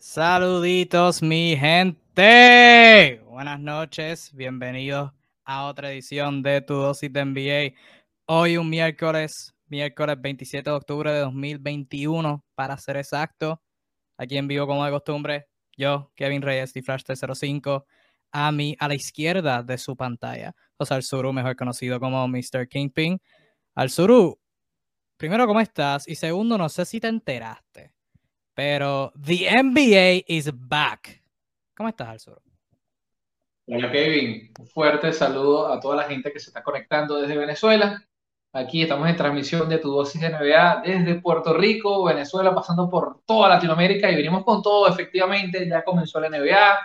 Saluditos, mi gente. Buenas noches, bienvenidos a otra edición de Tu Dosis de NBA. Hoy un miércoles, miércoles 27 de octubre de 2021, para ser exacto. Aquí en vivo, como de costumbre, yo, Kevin Reyes, y Flash 305, a mí, a la izquierda de su pantalla, José Alzuru, mejor conocido como Mr. Kingpin. Alzuru, primero, ¿cómo estás? Y segundo, no sé si te enteraste pero the NBA is back. ¿Cómo estás, Alzuro? Hola, Kevin. Un fuerte saludo a toda la gente que se está conectando desde Venezuela. Aquí estamos en transmisión de tu dosis de NBA desde Puerto Rico, Venezuela, pasando por toda Latinoamérica y venimos con todo, efectivamente, ya comenzó la NBA,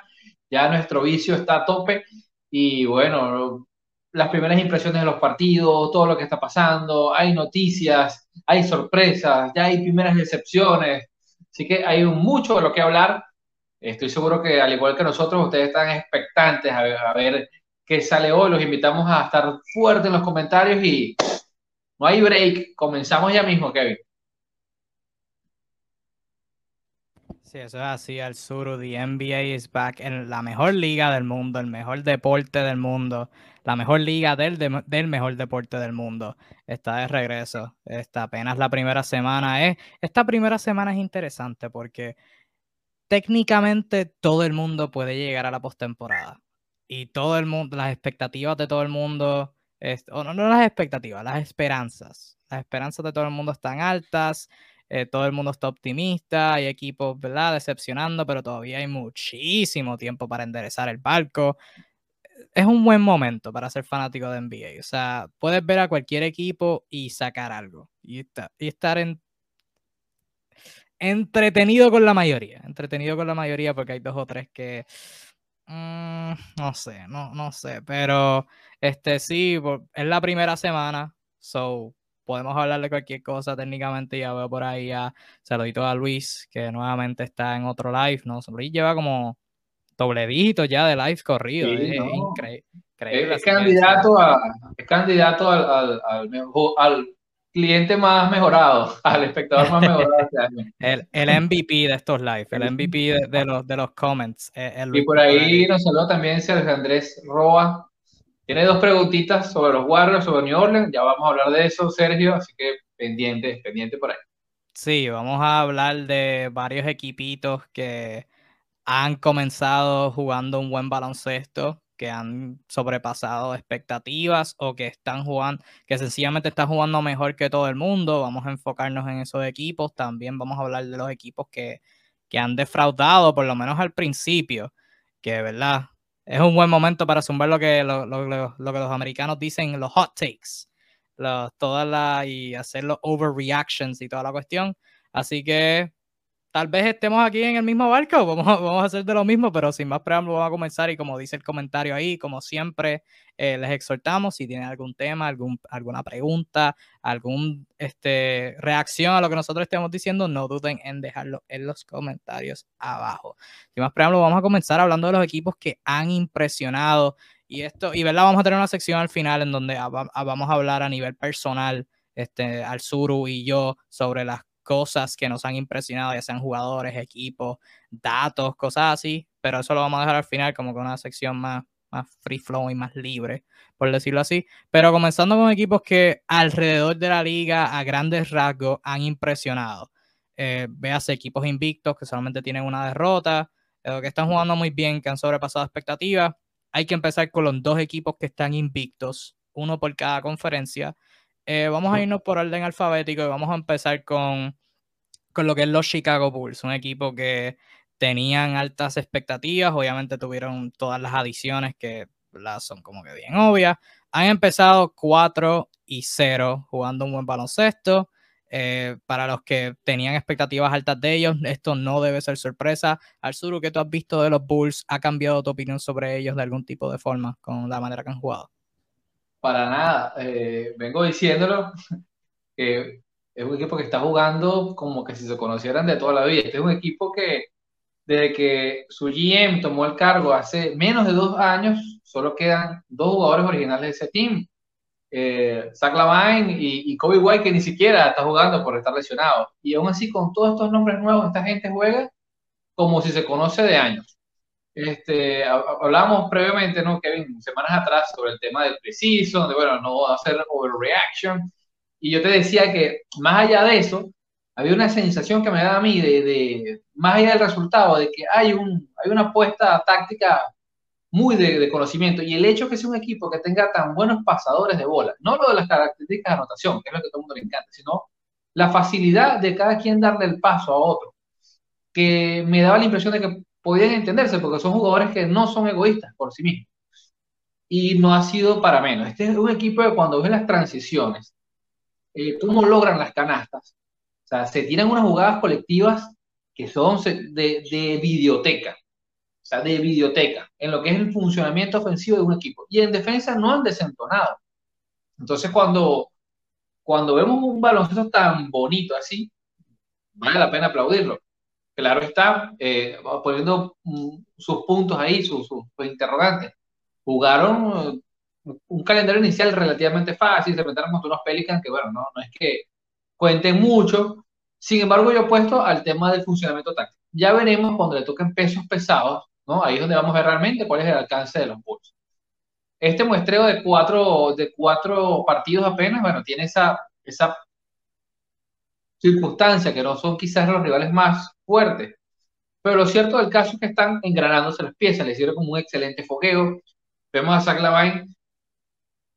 ya nuestro vicio está a tope y bueno, las primeras impresiones de los partidos, todo lo que está pasando, hay noticias, hay sorpresas, ya hay primeras decepciones, Así que hay mucho de lo que hablar. Estoy seguro que al igual que nosotros, ustedes están expectantes a ver, qué sale hoy. Los invitamos a estar fuertes en los comentarios y no hay break. Comenzamos ya mismo, Kevin. Sí, eso es así, al sur. The NBA is back en la mejor liga del mundo, el mejor deporte del mundo, la mejor liga del, del mejor deporte del mundo. Está de regreso. Está apenas la primera semana. Es, esta primera semana es interesante porque técnicamente todo el mundo puede llegar a la postemporada. Y todo el mundo, las expectativas de todo el mundo, o no, no las expectativas, las esperanzas. Las esperanzas de todo el mundo están altas. Eh, todo el mundo está optimista, hay equipos, ¿verdad? Decepcionando, pero todavía hay muchísimo tiempo para enderezar el barco. Es un buen momento para ser fanático de NBA. O sea, puedes ver a cualquier equipo y sacar algo. Y, y estar en, entretenido con la mayoría. Entretenido con la mayoría porque hay dos o tres que... Mm, no sé, no, no sé. Pero este sí, es la primera semana. So, podemos hablar de cualquier cosa técnicamente. Ya veo por ahí a saludito a Luis, que nuevamente está en otro live, ¿no? Luis lleva como doble dígito ya de live corrido. es, increíble. Es, candidato, a, es candidato al, al, al, cliente más mejorado, al espectador más mejorado este año. El, el MVP de estos live, el MVP de, los, de los comments. Eh, y por ahí nos saluda también Sergio Andrés Roa, tiene dos preguntitas sobre los Warriors, sobre New Orleans. Ya vamos a hablar de eso, Sergio, así que pendiente, pendiente por ahí. Sí, vamos a hablar de varios equipitos que han comenzado jugando un buen baloncesto, que han sobrepasado expectativas o que están jugando, que sencillamente están jugando mejor que todo el mundo. Vamos a enfocarnos en esos equipos. También vamos a hablar de los equipos que, que han defraudado, por lo menos al principio, que, ¿verdad? es un buen momento para zumbar lo que, lo, que los americanos dicen, los hot takes, todas las, y hacer los overreactions y toda la cuestión. Así que tal vez estemos aquí en el mismo barco, vamos, vamos a hacer de lo mismo, pero sin más preámbulos vamos a comenzar y como dice el comentario ahí, como siempre, eh, les exhortamos si tienen algún tema, algún, alguna pregunta, alguna este, reacción a lo que nosotros estemos diciendo, no duden en dejarlo en los comentarios abajo. Sin más preámbulos, vamos a comenzar hablando de los equipos que han impresionado y esto, y verdad, vamos a tener una sección al final en donde vamos a hablar a nivel personal, este, al Suru y yo sobre las cosas que nos han impresionado, ya sean jugadores, equipos, datos, cosas así, pero eso lo vamos a dejar al final como con una sección más, más free flow y más libre, por decirlo así. Pero comenzando con equipos que alrededor de la liga a grandes rasgos han impresionado. Eh, veas equipos invictos que solamente tienen una derrota, eh, que están jugando muy bien, que han sobrepasado expectativas. Hay que empezar con los dos equipos que están invictos, uno por cada conferencia. Eh, vamos a irnos por orden alfabético y vamos a empezar con, con lo que es los Chicago Bulls, un equipo que tenían altas expectativas, obviamente tuvieron todas las adiciones que son como que bien obvias. Han empezado 4 y 0 jugando un buen baloncesto. Eh, para los que tenían expectativas altas de ellos, esto no debe ser sorpresa. Arzuru, ¿qué tú has visto de los Bulls? ¿Ha cambiado tu opinión sobre ellos de algún tipo de forma con la manera que han jugado? Para nada. Eh, vengo diciéndolo que es un equipo que está jugando como que si se conocieran de toda la vida. Este es un equipo que desde que su GM tomó el cargo hace menos de dos años, solo quedan dos jugadores originales de ese team. Eh, Zach Lavine y, Kobe White, que ni siquiera está jugando por estar lesionado. Y aún así, con todos estos nombres nuevos, esta gente juega como si se conoce de años. Este, hablábamos previamente, ¿no, Kevin, semanas atrás sobre el tema del preciso, donde, bueno, no hacer overreaction. Y yo te decía que más allá de eso, había una sensación que me da a mí de, de más allá del resultado, de que hay, un, hay una apuesta táctica muy de, de, conocimiento. Y el hecho que sea un equipo que tenga tan buenos pasadores de bola, no lo de las características de anotación, que es lo que a todo el mundo le encanta, sino la facilidad de cada quien darle el paso a otro, que me daba la impresión de que podían entenderse porque son jugadores que no son egoístas por sí mismos. Y no ha sido para menos. Este es un equipo que cuando ves las transiciones, eh, cómo logran las canastas, o sea, se tiran unas jugadas colectivas que son de, de videoteca, o sea, de videoteca, en lo que es el funcionamiento ofensivo de un equipo. Y en defensa no han desentonado. Entonces, cuando, cuando vemos un baloncesto tan bonito así, vale la pena aplaudirlo claro está, eh, poniendo mm, sus puntos ahí, sus, interrogantes. Jugaron eh, un calendario inicial relativamente fácil, se enfrentaron contra unos Pelicans que, bueno, no, es que cuenten mucho. Sin embargo, yo he puesto al tema del funcionamiento táctico. Ya veremos cuando le toquen pesos pesados, ¿no? Ahí es donde vamos a ver realmente cuál es el alcance de los Bulls. Este muestreo de cuatro, de cuatro partidos apenas, bueno, tiene esa, esa circunstancia que no son quizás los rivales más fuerte. Pero lo cierto del caso es que están engranándose las piezas, le sirve como un excelente fogueo. Vemos a Zach Lavine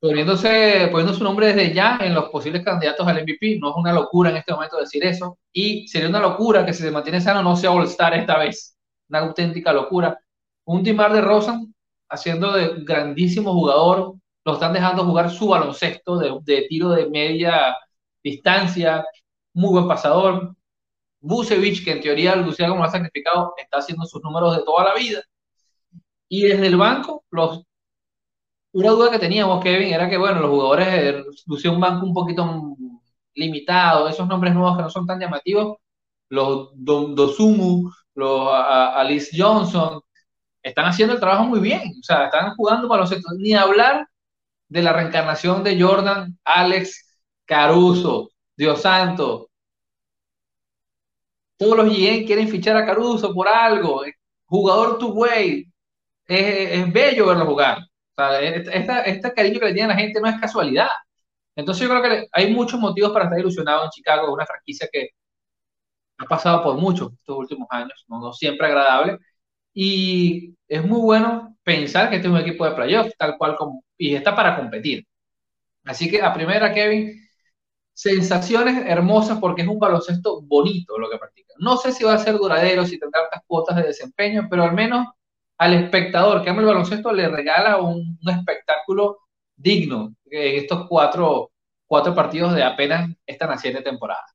poniéndose, poniendo su nombre desde ya en los posibles candidatos al MVP. No es una locura en este momento decir eso. Y sería una locura que si se mantiene sano no sea All-Star esta vez. Una auténtica locura. Un Dimar de Rosan haciendo de grandísimo jugador. Lo están dejando jugar su baloncesto de tiro de media distancia. Muy buen pasador. Busevich, que en teoría lucía como ha sacrificado, está haciendo sus números de toda la vida. Y desde el banco, los, una duda que teníamos, Kevin, era que, bueno, los jugadores eh, lucían un banco un poquito limitado, esos nombres nuevos que no son tan llamativos, los Dosumu, los Alice Johnson, están haciendo el trabajo muy bien, o sea, están jugando para los ni hablar de la reencarnación de Jordan, Alex, Caruso, Dios santo, todos los GM quieren fichar a Caruso por algo. Jugador tu way. Es, bello verlo jugar. este cariño que le tiene la gente no es casualidad. Entonces yo creo que hay muchos motivos para estar ilusionado en Chicago, una franquicia que ha pasado por mucho estos últimos años, no, siempre agradable. Y es muy bueno pensar que este es un equipo de playoff, tal cual como, y está para competir. Así que a primera, Kevin, sensaciones hermosas porque es un baloncesto bonito lo que practica. No sé si va a ser duradero, si tendrá tantas cuotas de desempeño, pero al menos al espectador que ama el baloncesto le regala un, espectáculo digno en estos cuatro, cuatro partidos de apenas esta naciente temporada.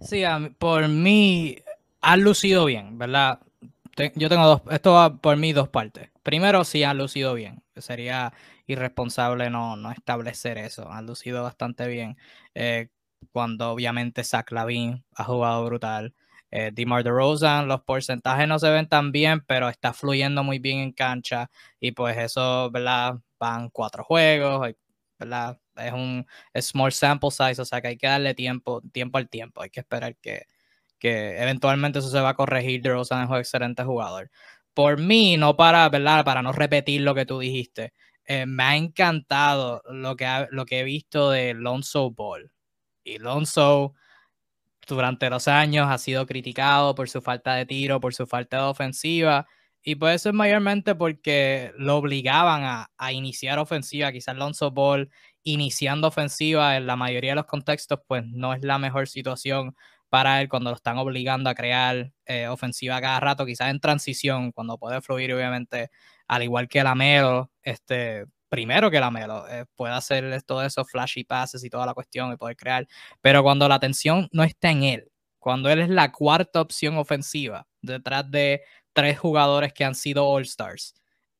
Sí, por mí han lucido bien, ¿verdad? Yo tengo dos, esto va por mí dos partes. Primero, sí han lucido bien. Sería irresponsable no, no establecer eso. Han lucido bastante bien. Eh, cuando obviamente Zach Lavin ha jugado brutal. Eh, DeMar DeRozan, los porcentajes no se ven tan bien, pero está fluyendo muy bien en cancha. Y pues eso, ¿verdad? Van cuatro juegos, ¿verdad? Es un small sample size, o sea que hay que darle tiempo, tiempo al tiempo. Hay que esperar que, que eventualmente eso se va a corregir. DeRozan es un excelente jugador. Por mí, no para, ¿verdad? Para no repetir lo que tú dijiste. Eh, me ha encantado lo que, lo que he visto de Lonzo Ball. Y Lonzo durante los años ha sido criticado por su falta de tiro, por su falta de ofensiva. Y puede ser mayormente porque lo obligaban a, a iniciar ofensiva. Quizás Lonzo Ball iniciando ofensiva en la mayoría de los contextos, pues no es la mejor situación para él cuando lo están obligando a crear eh, ofensiva cada rato, quizás en transición, cuando puede fluir, obviamente, al igual que Lamelo, este, primero que Lamelo, eh, puede hacer todo eso, flashy passes y toda la cuestión y poder crear, pero cuando la atención no está en él, cuando él es la cuarta opción ofensiva detrás de tres jugadores que han sido All-Stars,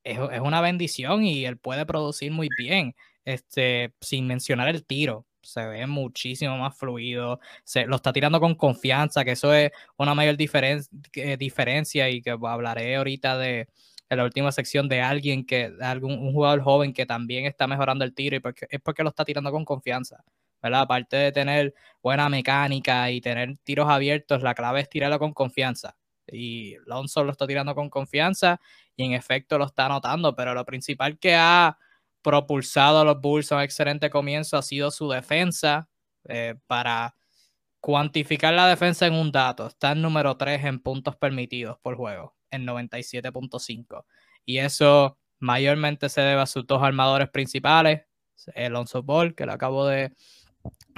es, es, una bendición y él puede producir muy bien, este, sin mencionar el tiro. Se ve muchísimo más fluido, se, lo está tirando con confianza, que eso es una mayor diferencia y que hablaré ahorita de en la última sección de alguien que, algún un jugador joven que también está mejorando el tiro y porque, es porque lo está tirando con confianza. ¿verdad? Aparte de tener buena mecánica y tener tiros abiertos, la clave es tirarlo con confianza. y Lonzo lo está tirando con confianza y en efecto lo está anotando, pero lo principal que ha propulsado a los Bulls a un excelente comienzo ha sido su defensa eh, para cuantificar la defensa en un dato. Está en número 3 en puntos permitidos por juego, en 97.5. Y eso mayormente se debe a sus dos armadores principales, Alonso Ball, que lo acabo de,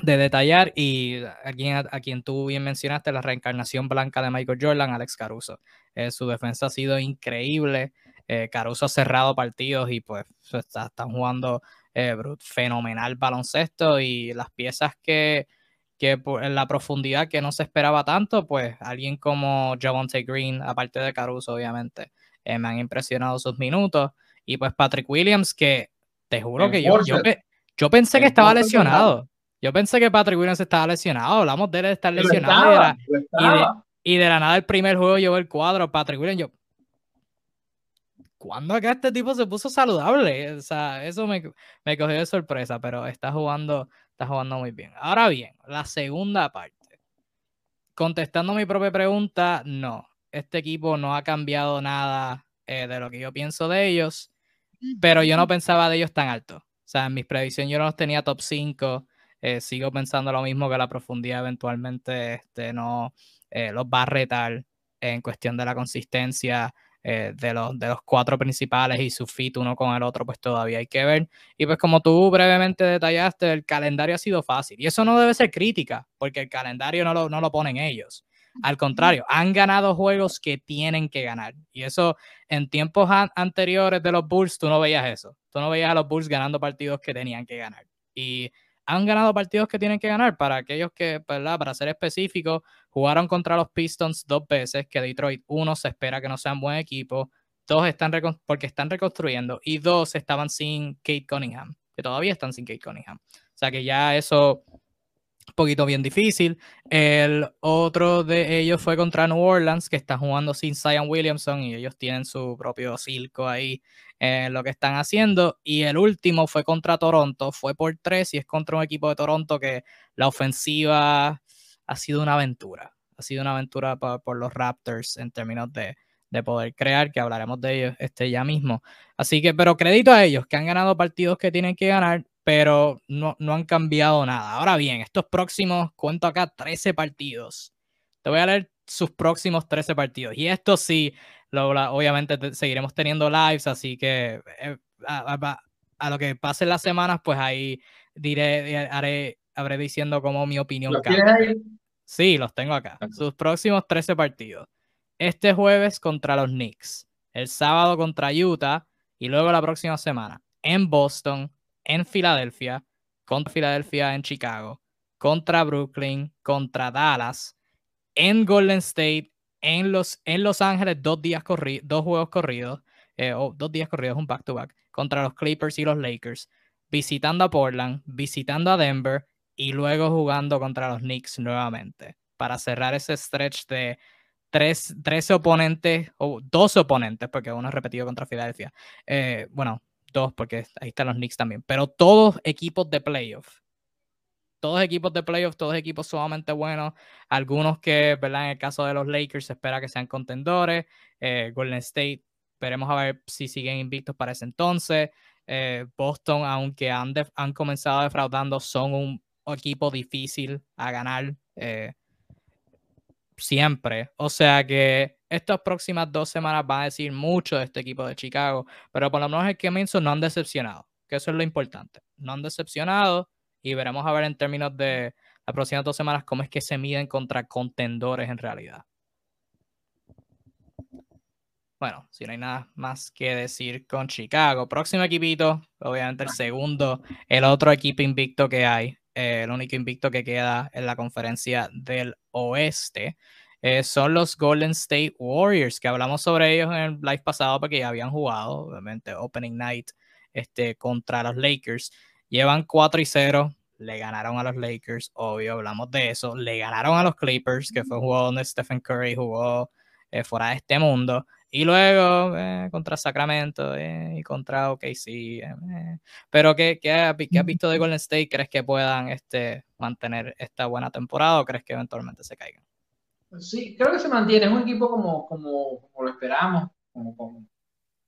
detallar, y a quien, a quien tú bien mencionaste, la reencarnación blanca de Michael Jordan, Alex Caruso. Eh, su defensa ha sido increíble. Eh, Caruso ha cerrado partidos y pues están jugando eh, fenomenal baloncesto y las piezas que, que en la profundidad que no se esperaba tanto, pues alguien como Javonte Green, aparte de Caruso obviamente, me han impresionado sus minutos. Y pues Patrick Williams, que te juro que yo, yo, pensé que estaba lesionado. Yo pensé que Patrick Williams estaba lesionado. Hablamos de él de estar lesionado. y, de, la nada el primer juego llevó el cuadro. Patrick Williams, yo. ¿Cuándo acá este tipo se puso saludable? O sea, eso me, me cogió de sorpresa, pero está jugando, está jugando muy bien. Ahora bien, la segunda parte. Contestando mi propia pregunta, no. Este equipo no ha cambiado nada eh, de lo que yo pienso de ellos pero yo no pensaba de ellos tan alto. O sea, en mis predicciones yo no los tenía top 5. Eh, sigo pensando lo mismo que la profundidad eventualmente este, no eh, los va a retar en cuestión de la consistencia eh, de, los, de los cuatro principales y su fit uno con el otro, pues todavía hay que ver. Y pues como tú brevemente detallaste, el calendario ha sido fácil. Y eso no debe ser crítica, porque el calendario no lo, no lo ponen ellos. Al contrario, han ganado juegos que tienen que ganar. Y eso en tiempos anteriores de los Bulls, tú no veías eso. Tú no veías a los Bulls ganando partidos que tenían que ganar. Y han ganado partidos que tienen que ganar. Para aquellos que, ¿verdad? Para ser específicos, jugaron contra los Pistons dos veces, que Detroit, uno, se espera que no sean buen equipo. Dos, están porque están reconstruyendo. Y dos, estaban sin Kate Cunningham, que todavía están sin Kate Cunningham. O sea que ya eso un poquito bien difícil. El otro de ellos fue contra New Orleans, que está jugando sin Zion Williamson y ellos tienen su propio circo ahí en lo que están haciendo. Y el último fue contra Toronto, fue por tres y es contra un equipo de Toronto que la ofensiva ha sido una aventura. Ha sido una aventura por, los Raptors en términos de, de poder crear, que hablaremos de ellos este ya mismo. Así que, pero crédito a ellos, que han ganado partidos que tienen que ganar pero no, no han cambiado nada. Ahora bien, estos próximos, cuento acá 13 partidos. Te voy a leer sus próximos 13 partidos. Y esto sí, lo, obviamente seguiremos teniendo lives, así que eh, a, lo que pasen las semanas, pues ahí diré, haré, habré diciendo como mi opinión. Sí, los tengo acá. Sus próximos 13 partidos. Este jueves contra los Knicks. El sábado contra Utah. Y luego la próxima semana en Boston, en Filadelfia, contra Filadelfia en Chicago, contra Brooklyn, contra Dallas, en Golden State, en Los, en los Ángeles, dos, días dos juegos corridos, eh, o dos días corridos, un back-to-back, contra los Clippers y los Lakers, visitando a Portland, visitando a Denver y luego jugando contra los Knicks nuevamente, para cerrar ese stretch de tres, 13 oponentes, o dos oponentes, porque uno es repetido contra Filadelfia. Eh, bueno, dos, porque ahí están los Knicks también, pero todos equipos de playoff. Todos equipos de playoff, todos equipos sumamente buenos. Algunos que, ¿verdad? En el caso de los Lakers se espera que sean contendores. Eh, Golden State, veremos a ver si siguen invictos para ese entonces. Eh, Boston, aunque han, han comenzado defraudando, son un equipo difícil a ganar. Eh, siempre. O sea que estas próximas dos semanas van a decir mucho de este equipo de Chicago, pero por lo menos el que comienzo no han decepcionado, que eso es lo importante. No han decepcionado y veremos a ver en términos de las próximas dos semanas cómo es que se miden contra contendores en realidad. Bueno, si no hay nada más que decir con Chicago. Próximo equipito, obviamente el segundo, el otro equipo invicto que hay, eh, el único invicto que queda en la conferencia del oeste. Eh, son los Golden State Warriors, que hablamos sobre ellos en el live pasado porque ya habían jugado, obviamente, Opening Night este, contra los Lakers. Llevan 4 y 0, le ganaron a los Lakers, obvio, hablamos de eso. Le ganaron a los Clippers, que fue un juego donde Stephen Curry jugó eh, fuera de este mundo. Y luego eh, contra Sacramento y contra OKC. Pero ¿qué, qué, has visto de Golden State? ¿Crees que puedan este, mantener esta buena temporada o crees que eventualmente se caigan? Sí, creo que se mantiene. Es un equipo como, como, como lo esperamos, como con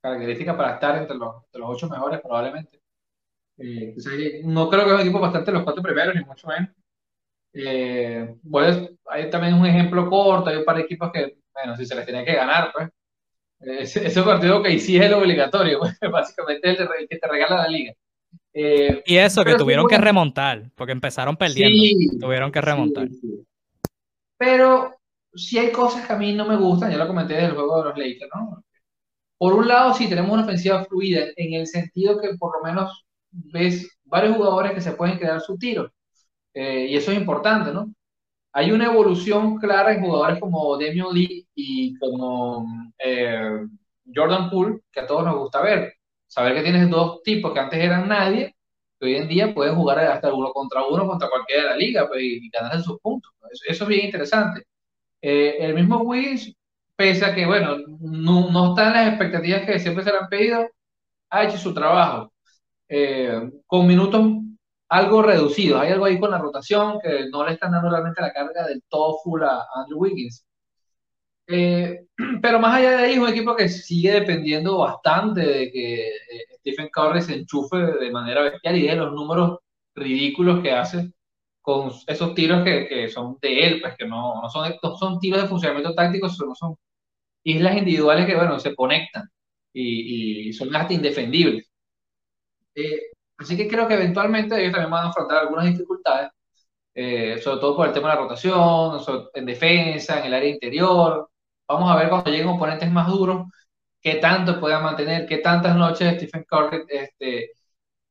características para estar entre los, entre los ocho mejores probablemente. Eh, no creo que es un equipo bastante los cuatro primeros, ni mucho menos. Eh, bueno, hay también un ejemplo corto, hay un par de equipos que, bueno, si se les tiene que ganar, pues. Ese, ese partido que hiciste es el obligatorio, pues, básicamente el que te regala la liga. Eh, y eso, que tuvieron que remontar, porque empezaron perdiendo. Sí, tuvieron que remontar. Sí, pero si hay cosas que a mí no me gustan, ya lo comenté del juego de los Lakers, ¿no? Por un lado, sí tenemos una ofensiva fluida, en el sentido que por lo menos ves varios jugadores que se pueden quedar su tiro. Eh, y eso es importante, ¿no? Hay una evolución clara en jugadores como Demian Lee y como eh, Jordan Poole, que a todos nos gusta ver. Saber que tienes dos tipos que antes eran nadie, que hoy en día pueden jugar hasta uno contra uno contra cualquiera de la liga pues, y ganar sus puntos. Eso, es bien interesante. Eh, el mismo Wiggins, pese a que, bueno, no, no están las expectativas que siempre se le han pedido, ha hecho su trabajo. con minutos algo reducido. Hay algo ahí con la rotación que no le están dando realmente la carga del todo full a Andrew Wiggins. Eh, pero más allá de ahí, es un equipo que sigue dependiendo bastante de que eh, Stephen Curry se enchufe de manera bestial y de los números ridículos que hace con esos tiros que, que son de él, pues que no, no, son, son tiros de funcionamiento táctico, sino son islas individuales que, bueno, se conectan y, y son hasta indefendibles. Eh, Así que creo que eventualmente ellos también van a afrontar algunas dificultades, eh, sobre todo por el tema de la rotación, en defensa, en el área interior. Vamos a ver cuando lleguen oponentes más duros, qué tanto puedan mantener, qué tantas noches Stephen Curry este,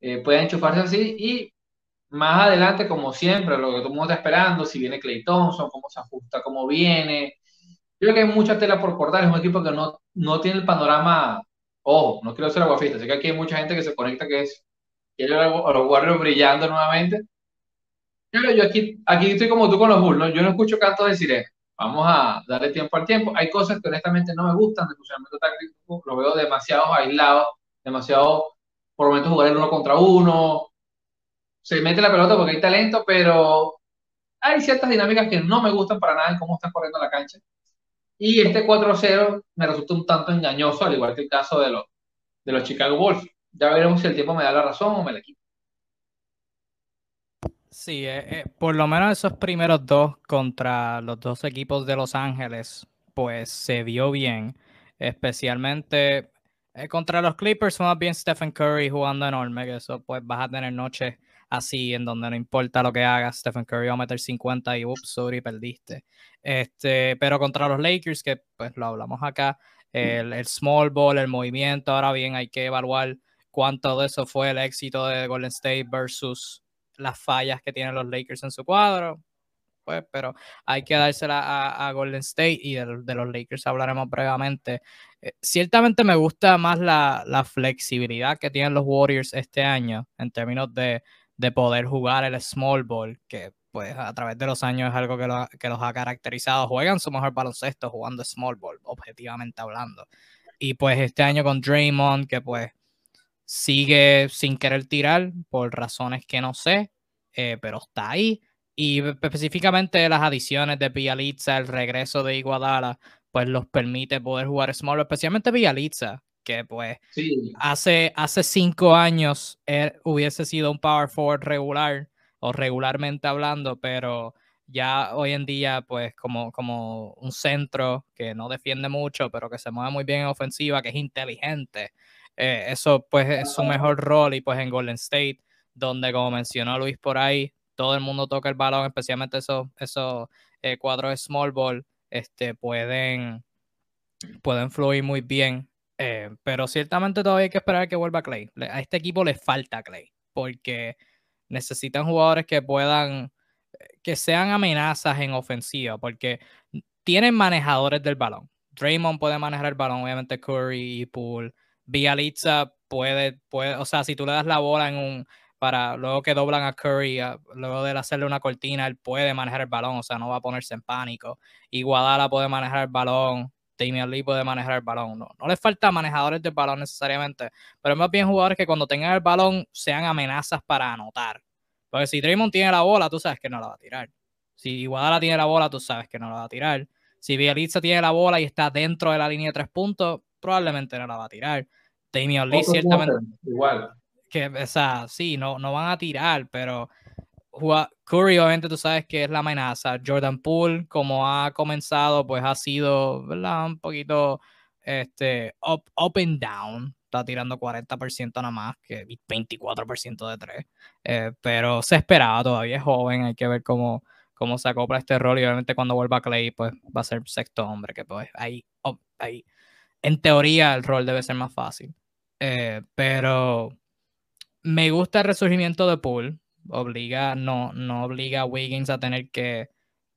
eh, pueda enchufarse así. Y más adelante, como siempre, lo que todo el mundo está esperando, si viene Clay Thompson, cómo se ajusta, cómo viene. Creo que hay mucha tela por cortar, es un equipo que no, no tiene el panorama, ojo, no quiero ser aguafista, sé que aquí hay mucha gente que se conecta que es quiero a los Warriors brillando nuevamente. Pero yo aquí, aquí estoy como tú con los Bulls, ¿no? Yo no escucho cantos de sirena. Vamos a darle tiempo al tiempo. Hay cosas que honestamente no me gustan de funcionamiento táctico. Lo veo demasiado aislado, demasiado por momentos jugar el uno contra uno. Se mete la pelota porque hay talento, pero hay ciertas dinámicas que no me gustan para nada en cómo están corriendo la cancha. Y este 4-0 me resulta un tanto engañoso, al igual que el caso de los, de los Chicago Bulls ya veremos si el tiempo me da la razón o me la quita. Sí, eh, eh, por lo menos esos primeros dos contra los dos equipos de Los Ángeles, pues se vio bien, especialmente eh, contra los Clippers, más bien Stephen Curry jugando enorme, que eso pues vas a tener noches así en donde no importa lo que hagas, Stephen Curry va a meter 50 y ups, sorry, perdiste. Este, pero contra los Lakers, que pues lo hablamos acá, el, el small ball, el movimiento, ahora bien hay que evaluar cuánto de eso fue el éxito de Golden State versus las fallas que tienen los Lakers en su cuadro. Pues, pero hay que dársela a, Golden State y de, los Lakers hablaremos brevemente. Eh, ciertamente me gusta más la, flexibilidad que tienen los Warriors este año en términos de, poder jugar el small ball, que pues a través de los años es algo que, que los ha caracterizado. Juegan su mejor baloncesto jugando small ball, objetivamente hablando. Y pues este año con Draymond, que pues sigue sin querer tirar por razones que no sé, eh, pero está ahí. Y específicamente las adiciones de Bializa, el regreso de Iguadala, pues los permite poder jugar small, especialmente Bializa, que pues hace, hace cinco años hubiese sido un power forward regular o regularmente hablando, pero ya hoy en día pues como, como un centro que no defiende mucho, pero que se mueve muy bien en ofensiva, que es inteligente, eh, eso pues es su mejor rol y pues en Golden State, donde como mencionó Luis por ahí, todo el mundo toca el balón, especialmente esos, esos eh, cuadros de small ball, este, pueden, pueden fluir muy bien. Eh, pero ciertamente todavía hay que esperar que vuelva Clay. A este equipo le falta Clay, porque necesitan jugadores que puedan, que sean amenazas en ofensiva, porque tienen manejadores del balón. Draymond puede manejar el balón, obviamente Curry y Poole. Bializa puede, puede, o sea, si tú le das la bola en un, para luego que doblan a Curry, luego de hacerle una cortina, él puede manejar el balón, o sea, no va a ponerse en pánico. Iguadala puede manejar el balón, Damian Lee puede manejar el balón. No, no le falta manejadores del balón necesariamente, pero más bien jugadores que cuando tengan el balón sean amenazas para anotar. Porque si Draymond tiene la bola, tú sabes que no la va a tirar. Si Iguadala tiene la bola, tú sabes que no la va a tirar. Si Bielitsa tiene la bola y está dentro de la línea de tres puntos, probablemente no la va a tirar. Damian Lee ciertamente... Igual. Que, o sea, sí, no, no van a tirar, pero Curry, obviamente, tú sabes que es la amenaza. Jordan Poole, como ha comenzado, pues ha sido, ¿verdad? Un poquito este, up, up and down. Está tirando 40% nada más, que 24% de 3. Eh, pero se esperaba, todavía es joven, hay que ver cómo, cómo se acopla este rol. Y obviamente cuando vuelva Clay, pues va a ser sexto hombre, que pues ahí, ahí en teoría el rol debe ser más fácil. Eh, pero me gusta el resurgimiento de Poole obliga, no, no obliga a Wiggins a tener que,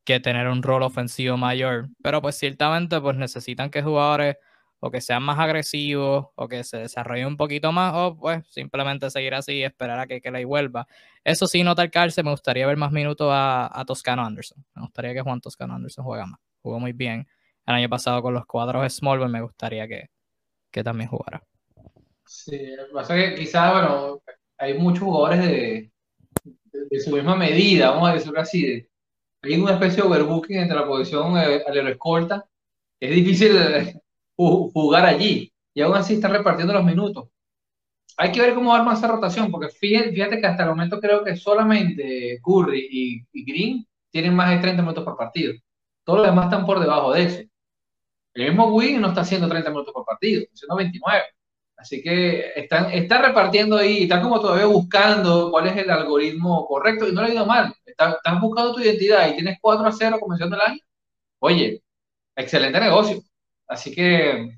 tener un rol ofensivo mayor, pero pues ciertamente pues necesitan que jugadores o que sean más agresivos o que se desarrollen un poquito más o pues simplemente seguir así y esperar a que, que le vuelva. Eso sí, no calce, me gustaría ver más minutos a, Toscano Anderson. Me gustaría que Juan Toscano Anderson juegue más. Jugó muy bien el año pasado con los cuadros Small, pues me gustaría que, que también jugara. Sí, pasa que quizás, bueno, hay muchos jugadores de, de su misma medida, vamos a decirlo así. hay una especie de overbooking entre la posición eh, al escolta. Es difícil eh, jugar allí y aún así están repartiendo los minutos. Hay que ver cómo arma esa rotación, porque fíjate, que hasta el momento creo que solamente Curry y, Green tienen más de 30 minutos por partido. Todos los demás están por debajo de eso. El mismo Wing no está haciendo 30 minutos por partido, está haciendo 29. Así que están, están repartiendo ahí, están como todavía buscando cuál es el algoritmo correcto y no le ha ido mal. Están, buscando tu identidad y tienes 4 a 0 comenzando el año. Oye, excelente negocio. Así que,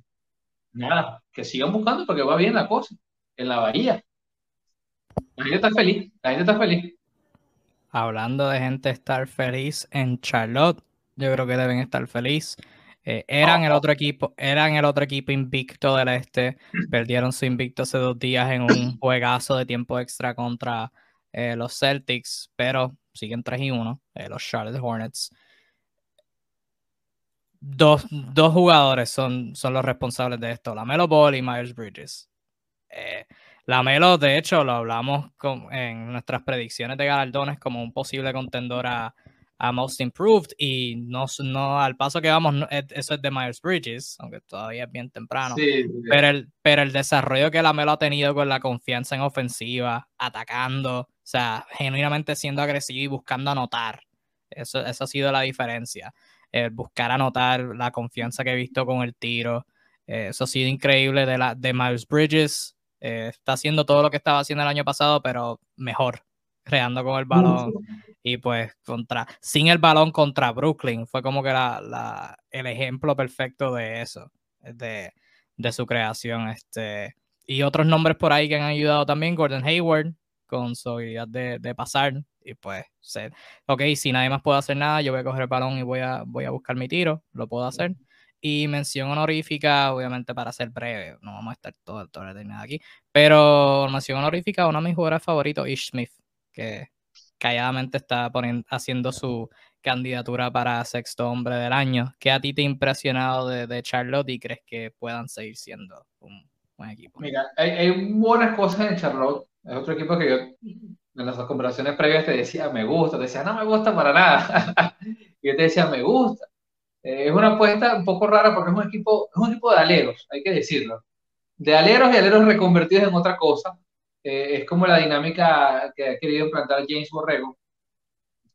nada, que sigan buscando porque va bien la cosa en la bahía. La gente está feliz, la gente está feliz. Hablando de gente estar feliz en Charlotte, yo creo que deben estar feliz eh, eran el otro equipo, eran el otro equipo invicto del este. Perdieron su invicto hace dos días en un juegazo de tiempo extra contra eh, los Celtics, pero siguen 3 y 1, eh, los Charlotte Hornets. Dos, dos, jugadores son, son los responsables de esto, Lamelo Ball y Myers Bridges. Lamelo, de hecho, lo hablamos en nuestras predicciones de galardones como un posible contendor a, a Most Improved y no, no al paso que vamos, eso es de Myers Bridges, aunque todavía es bien temprano. Pero, el, pero el desarrollo que la Melo ha tenido con la confianza en ofensiva, atacando, o sea, genuinamente siendo agresivo y buscando anotar. Eso, eso ha sido la diferencia. El buscar anotar, la confianza que he visto con el tiro. Eh, eso ha sido increíble de, la, de Miles Bridges. Eh, está haciendo todo lo que estaba haciendo el año pasado, pero mejor, creando con el balón. Y pues contra, sin el balón contra Brooklyn, fue como que la, el ejemplo perfecto de eso, de, su creación. Este, y otros nombres por ahí que han ayudado también, Gordon Hayward, con su habilidad de, pasar. Y pues, ser, ok, si nadie más puede hacer nada, yo voy a coger el balón y voy a, voy a buscar mi tiro, lo puedo hacer. Y mención honorífica, obviamente para ser breve, no vamos a estar todo, todo el aquí, pero mención honorífica, uno de mis jugadores favoritos, Ish Smith, que calladamente está poniendo, haciendo su candidatura para sexto hombre del año. ¿Qué a ti te ha impresionado de, Charlotte y crees que puedan seguir siendo un buen equipo? Mira, hay, buenas cosas en Charlotte. Es otro equipo que yo en las comparaciones previas te decía me gusta, te decía no me gusta para nada. y yo te decía me gusta. Eh, es una apuesta un poco rara porque es un equipo, es un equipo de aleros, hay que decirlo. De aleros y aleros reconvertidos en otra cosa eh, es como la dinámica que ha querido implantar James Borrego.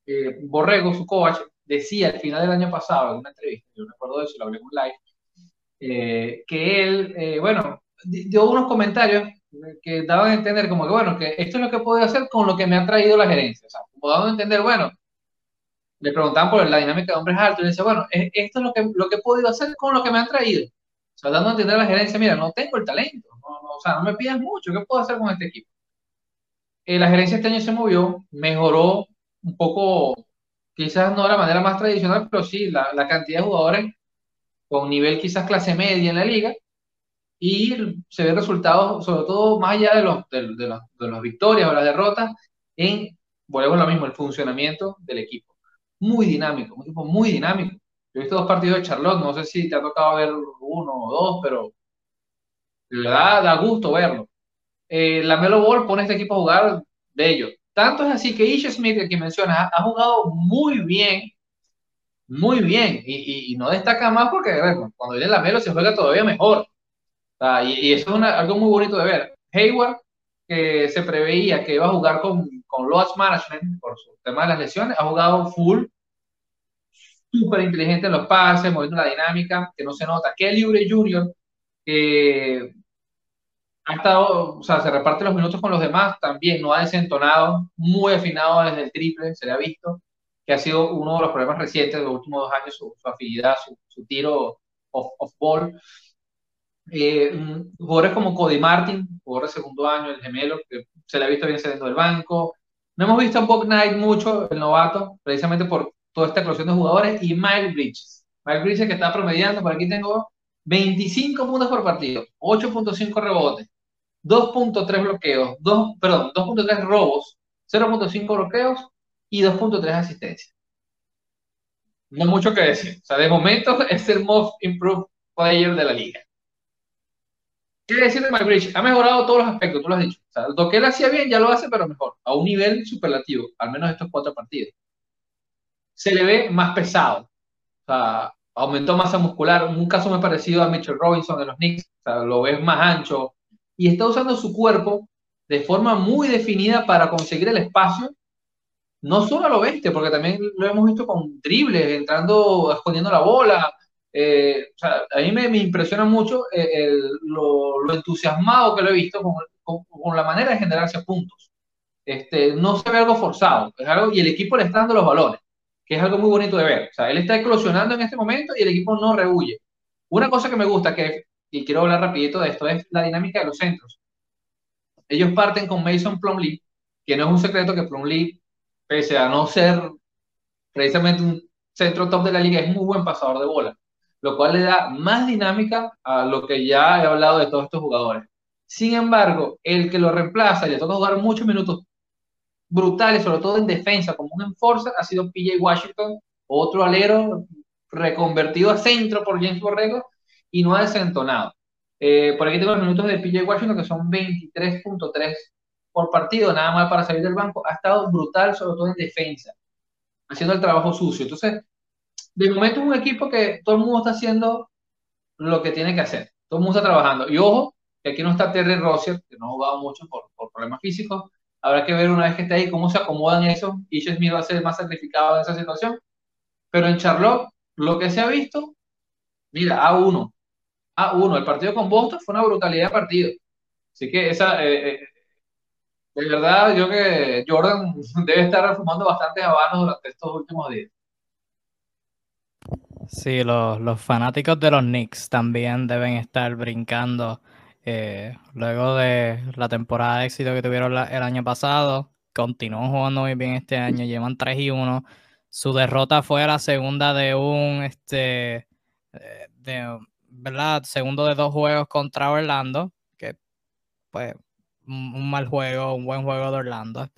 Eh, Borrego, su coach, decía al final del año pasado, en una entrevista, yo recuerdo de eso, lo hablé en live, eh, que él, bueno, dio unos comentarios que daban a entender como que, bueno, que esto es lo que puedo hacer con lo que me ha traído la gerencia. O sea, como entender, bueno, le preguntaban por la dinámica de hombres altos y le decía, bueno, esto es lo que, lo que he podido hacer con lo que me han traído. Sea, dando a entender a la gerencia, mira, no tengo el talento, o sea, no me pidas mucho, ¿qué puedo hacer con este equipo? Eh, la gerencia este año se movió, mejoró un poco, quizás no de la manera más tradicional, pero sí la, la cantidad de jugadores con nivel quizás clase media en la liga, y se ven resultados, sobre todo más allá de, los, de, de, de las victorias o las derrotas, en, volvemos a lo mismo, el funcionamiento del equipo. Muy dinámico, un equipo muy dinámico. Yo he visto dos partidos de Charlotte, no sé si te ha tocado ver uno o dos, pero da gusto verlo. Eh, la Melo Ball pone este equipo a jugar de ellos. Tanto es así que Ish Smith, el que mencionas, ha, jugado muy bien muy bien y, no destaca más porque cuando viene la Melo se juega todavía mejor. y, eso es algo muy bonito de ver. Hayward, que se preveía que iba a jugar con, con Management por su tema de las lesiones, ha jugado full, súper inteligente en los pases, moviendo la dinámica, que no se nota. Kelly Oubre Jr., que ha estado, o sea, se reparte los minutos con los demás, también no ha desentonado, muy afinado desde el triple, se le ha visto, que ha sido uno de los problemas recientes de los últimos dos años, su, afinidad, su, tiro off, ball. Eh, jugadores como Cody Martin, jugador de segundo año, el gemelo, que se le ha visto bien saliendo del banco. No hemos visto a Bob Knight mucho, el novato, precisamente por toda esta eclosión de jugadores, y Mike Bridges. Mike Bridges que está promediando, por aquí tengo 25 puntos por partido, 8.5 rebotes, 2.3 bloqueos, 2, perdón, 2.3 robos, 0.5 bloqueos y 2.3 asistencias. No mucho que decir. O sea, de momento es el most improved player de la liga. ¿Qué decir de Bridge? Ha mejorado todos los aspectos, tú lo has dicho. O sea, lo que él hacía bien ya lo hace, pero mejor, a un nivel superlativo, al menos estos cuatro partidos. Se le ve más pesado. Aumentó masa muscular. Un caso me parecido a Mitchell Robinson de los Knicks. O lo ves más ancho, y está usando su cuerpo de forma muy definida para conseguir el espacio, no solo a lo bestia, porque también lo hemos visto con dribles, entrando, escondiendo la bola. Eh, o sea, a mí me, impresiona mucho eh, lo, entusiasmado que lo he visto con, con, la manera de generarse puntos. Este, no se ve algo forzado, es algo, y el equipo le está dando los valores, que es algo muy bonito de ver. O sea, él está eclosionando en este momento y el equipo no rehuye. Una cosa que me gusta, que y quiero hablar rapidito de esto, es la dinámica de los centros. Ellos parten con Mason Plumlee, que no es un secreto que Plumlee, pese a no ser precisamente un centro top de la liga, es muy buen pasador de bola, lo cual le da más dinámica a lo que ya he hablado de todos estos jugadores. Sin embargo, el que lo reemplaza y le toca jugar muchos minutos brutales, sobre todo en defensa, como un enforcer, ha sido PJ Washington, otro alero reconvertido a centro por James Borrego, y no ha desentonado. Eh, por aquí tengo los minutos de PJ Washington, que son 23.3 por partido, nada más para salir del banco. Ha estado brutal, sobre todo en defensa, haciendo el trabajo sucio. Entonces, de momento es un equipo que todo el mundo está haciendo lo que tiene que hacer. Todo el mundo está trabajando. Y ojo, que aquí no está Terry Rossier, que no ha jugado mucho por, por problemas físicos. Habrá que ver una vez que esté ahí cómo se acomodan eso. Y Smith va a ser más sacrificado en esa situación. Pero en Charlotte, lo que se ha visto, mira, A1, Ah, uno, el partido con Boston fue una brutalidad de partido. Así que esa, eh, eh, de verdad, yo que Jordan debe estar fumando bastantes habanos durante estos últimos días. Sí, los, fanáticos de los Knicks también deben estar brincando eh, luego de la temporada de éxito que tuvieron el año pasado. Continúan jugando muy bien este año, llevan 3 y 1. Su derrota fue la segunda de un este de, ¿verdad? Segundo de dos juegos contra Orlando, que pues un, mal juego, un buen juego de Orlando,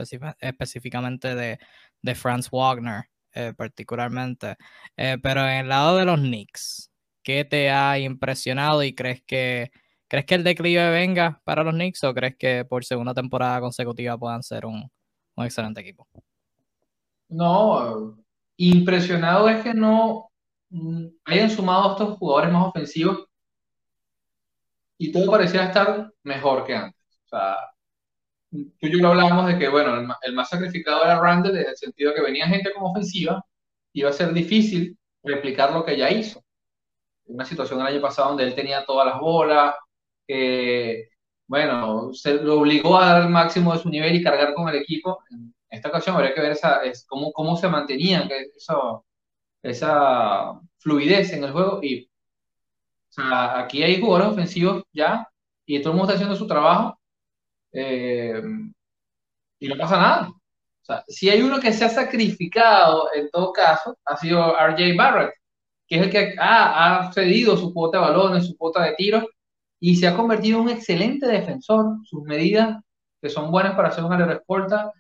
específicamente de, de Franz Wagner, eh, particularmente. Eh, pero en el lado de los Knicks, ¿qué te ha impresionado y crees que, crees que el declive venga para los Knicks o crees que por segunda temporada consecutiva puedan ser un, un excelente equipo? No, impresionado es que no, Mm, hayan sumado estos jugadores más ofensivos y todo parecía estar mejor que antes. O sea, tú y yo lo hablábamos de que, bueno, el, más sacrificado era Randall en el sentido de que venía gente como ofensiva, iba a ser difícil replicar lo que ya hizo. Una situación el año pasado donde él tenía todas las bolas, bueno, se lo obligó a dar el máximo de su nivel y cargar con el equipo. En esta ocasión habría que ver esa, es, cómo, cómo se mantenían, eso esa fluidez en el juego y aquí hay jugadores ofensivos ya y todo el mundo está haciendo su trabajo eh, y no pasa nada. O sea, si hay uno que se ha sacrificado en todo caso, ha sido RJ Barrett, que es el que ha, cedido su cuota de balones, su cuota de tiros y se ha convertido en un excelente defensor. Sus medidas, que son buenas para hacer una respuesta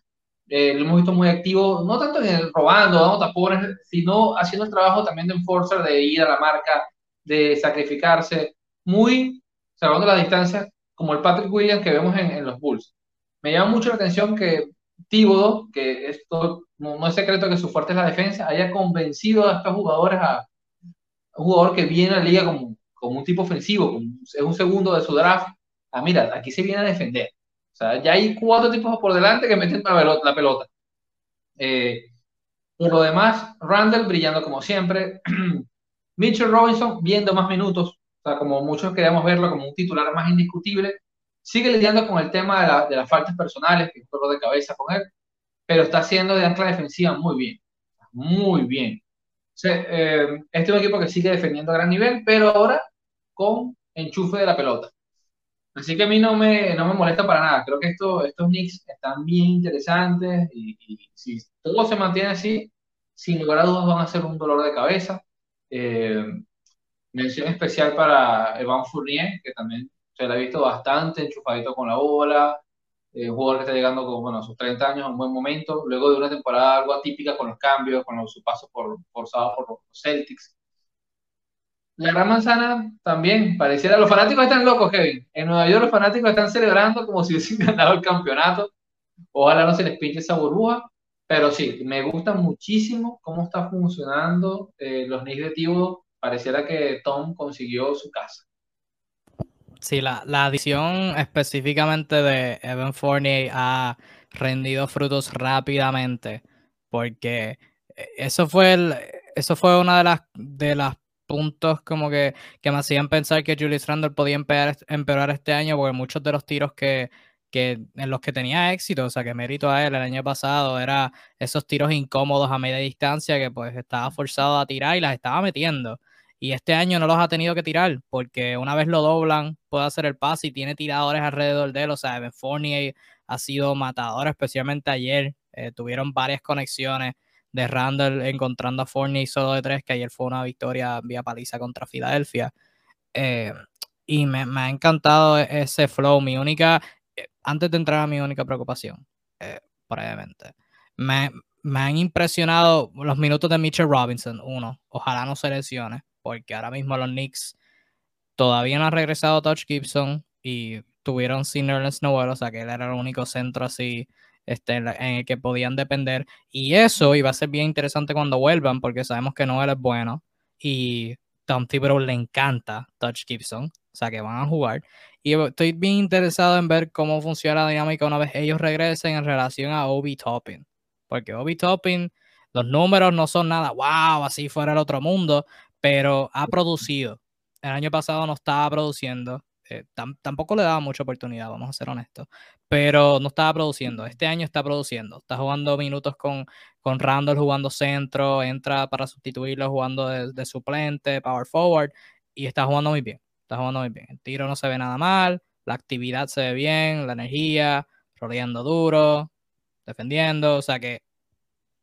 eh, lo hemos visto muy activo, no tanto en el robando, dando tapones, sino haciendo el trabajo también de enforcer, de ir a la marca, de sacrificarse, muy salvando la distancia, como el Patrick Williams que vemos en, los Bulls. Me llama mucho la atención que Tíbodo, que esto no, es secreto que su fuerte es la defensa, haya convencido a estos jugadores a, un jugador que viene a la liga como, como un tipo ofensivo, es un segundo de su draft. Ah, mira, aquí se viene a defender. O sea, ya hay cuatro tipos por delante que meten la pelota. Eh, por lo demás, Randall brillando como siempre. Mitchell Robinson viendo más minutos. O sea, como muchos queríamos verlo como un titular más indiscutible. Sigue lidiando con el tema de, las faltas personales, que es un dolor de cabeza con él, pero está haciendo de ancla defensiva muy bien. Muy bien. Eh, este es un equipo que sigue defendiendo a gran nivel, pero ahora con enchufe de la pelota. Así que a mí no me, no me molesta para nada. Creo que esto, estos Knicks están bien interesantes y, si todo se mantiene así, sin lugar a dudas van a ser un dolor de cabeza. Eh, mención especial para Evan Fournier, que también se le ha visto bastante enchufadito con la bola. Eh, jugador que está llegando con bueno, sus 30 años en un buen momento, luego de una temporada algo atípica con los cambios, con su paso por, por los Celtics. La Gran Manzana también pareciera. Los fanáticos están locos, Kevin. En Nueva York los fanáticos están celebrando como si hubiesen ganado el campeonato. Ojalá no se les pinche esa burbuja. Pero sí, me gusta muchísimo cómo está funcionando eh, los Knicks de. Pareciera que Tom consiguió su casa. Sí, la, la adición específicamente de Evan Fournier ha rendido frutos rápidamente. Porque eh, eso fue eso fue una de las, de las puntos como que, que me hacían pensar que Julius Randle podía empeorar, este año, porque muchos de los tiros que, que en los que tenía éxito, o sea, que mérito a él el año pasado, era esos tiros incómodos a media distancia que pues estaba forzado a tirar y las estaba metiendo. Y este año no los ha tenido que tirar, porque una vez lo doblan, puede hacer el pase y tiene tiradores alrededor de él. O sea, Ben Fournier ha sido matador, especialmente ayer. Eh, tuvieron varias conexiones de Randall encontrando a Fournier solo de tres, que ayer fue una victoria vía paliza contra Filadelfia. Eh, y me, ha encantado e, ese flow. Mi única, eh, antes de entrar a mi única preocupación, eh, me, me, han impresionado los minutos de Mitchell Robinson. Uno, ojalá no se lesione, porque ahora mismo los Knicks todavía no han regresado Touch Gibson y tuvieron sin Ernest Noel, o sea que él era el único centro así este, en, el que podían depender. Y eso iba a ser bien interesante cuando vuelvan, porque sabemos que Noel es bueno y Tom Thibodeau le encanta Touch Gibson, o sea que van a jugar. Y estoy bien interesado en ver cómo funciona la dinámica una vez ellos regresen en relación a Obi Toppin, porque Obi Toppin, los números no son nada, wow, así fuera el otro mundo, pero ha producido. El año pasado no estaba produciendo. Eh, tampoco le daba mucha oportunidad, vamos a ser honestos pero no estaba produciendo. Este año está produciendo. Está jugando minutos con, con Randall jugando centro, entra para sustituirlo jugando de, suplente, power forward, y está jugando muy bien. Está jugando muy bien. El tiro no se ve nada mal, la actividad se ve bien, la energía, rodeando duro, defendiendo, o sea que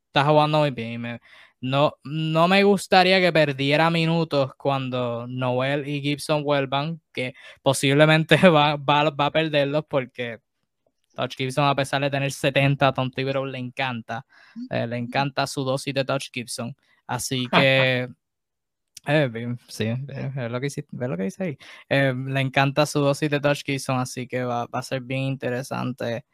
está jugando muy bien. No, no me gustaría que perdiera minutos cuando Noel y Gibson vuelvan, que posiblemente va, va, va a perderlos porque Touch Gibson, a pesar de tener 70, Tom Thibodeau le encanta. Eh, le encanta su dosis de Touch Gibson. Así que. Eh, sí, ve lo que, dice, lo que dice ahí. Eh, le encanta su dosis de Touch Gibson, así que va, va a ser bien interesante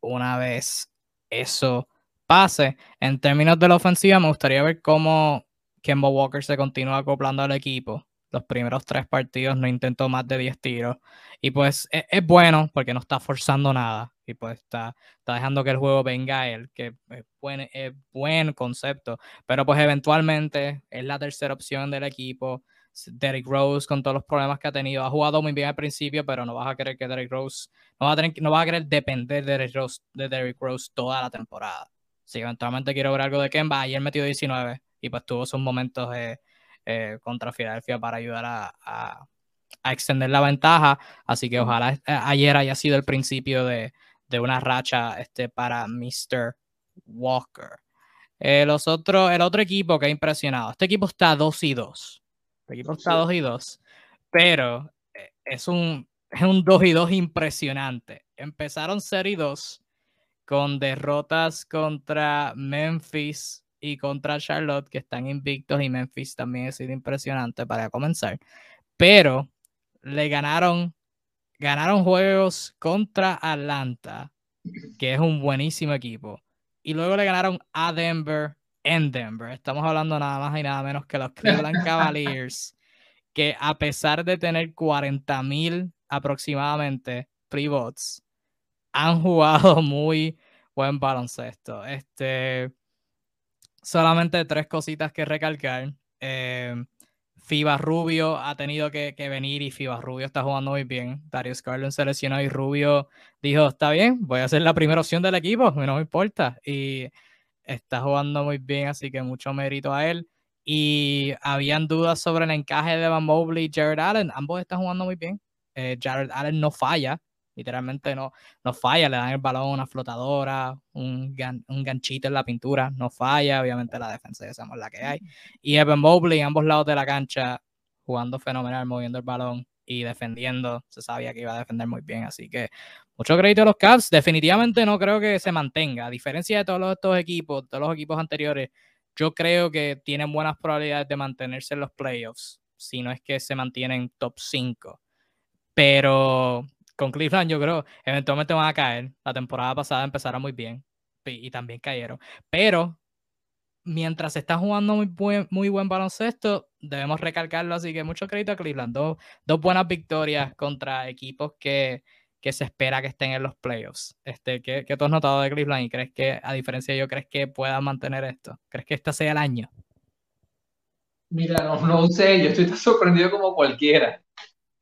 una vez eso pase. En términos de la ofensiva, me gustaría ver cómo Kemba Walker se continúa acoplando al equipo los primeros tres partidos no intentó más de 10 tiros. Y pues e, es, bueno porque no está forzando nada. Y pues está, está dejando que el juego venga a él, que es buen, es buen concepto. Pero pues eventualmente es la tercera opción del equipo. Derrick Rose con todos los problemas que ha tenido. Ha jugado muy bien al principio, pero no vas a querer que Derrick Rose, no vas a, tener, no vas a querer depender de Derrick, Rose, de Derrick Rose toda la temporada. Si eventualmente quiero ver algo de Kemba, ayer metió 19 y pues tuvo sus momentos de eh, contra Filadelfia para ayudar a, extender la ventaja. Así que ojalá eh, ayer haya sido el principio de, una racha este, para Mr. Walker. Eh, los otros, el otro equipo que ha impresionado. Este equipo está 2 y 2. Este equipo está 2 y 2. Pero es un, es un 2 y 2 impresionante. Empezaron 0 y 2 con derrotas contra Memphis, y contra Charlotte, que están invictos, y Memphis también ha sido impresionante para comenzar. Pero le ganaron, ganaron juegos contra Atlanta, que es un buenísimo equipo. Y luego le ganaron a Denver en Denver. Estamos hablando nada más y nada menos que los Cleveland Cavaliers, que a pesar de tener 40 mil aproximadamente pre votes, han jugado muy buen baloncesto. Este, solamente tres cositas que recalcar. Eh, FIBA Rubio ha tenido que, venir y FIBA Rubio está jugando muy bien. Darius Garland se lesionó y Rubio dijo, está bien, voy a ser la primera opción del equipo, no me importa. Y está jugando muy bien, así que mucho mérito a él. Y habían dudas sobre el encaje de Van Mobley y Jared Allen. Ambos están jugando muy bien. Eh, Jared Allen no falla, literalmente no, no falla, le dan el balón una flotadora, un, un ganchito en la pintura, no falla, obviamente la defensa ya sabemos la que hay. Y Evan Mobley, ambos lados de la cancha, jugando fenomenal, moviendo el balón y defendiendo, se sabía que iba a defender muy bien, así que mucho crédito a los Cavs, definitivamente no creo que se mantenga, a diferencia de todos estos equipos, todos los equipos anteriores, yo creo que tienen buenas probabilidades de mantenerse en los playoffs, si no es que se mantienen top 5. Pero con Cleveland yo creo eventualmente van a caer. La temporada pasada empezaron muy bien y, también cayeron. Pero mientras está jugando muy buen, muy buen baloncesto, debemos recalcarlo. Así que mucho crédito a Cleveland. Dos, buenas victorias contra equipos que, se espera que estén en los playoffs. Este, ¿qué, ¿Qué tú has notado de Cleveland? ¿Y crees que, a diferencia de yo, crees que puedan mantener esto? ¿Crees que este sea el año? Mira, no, no sé, yo estoy tan sorprendido como cualquiera.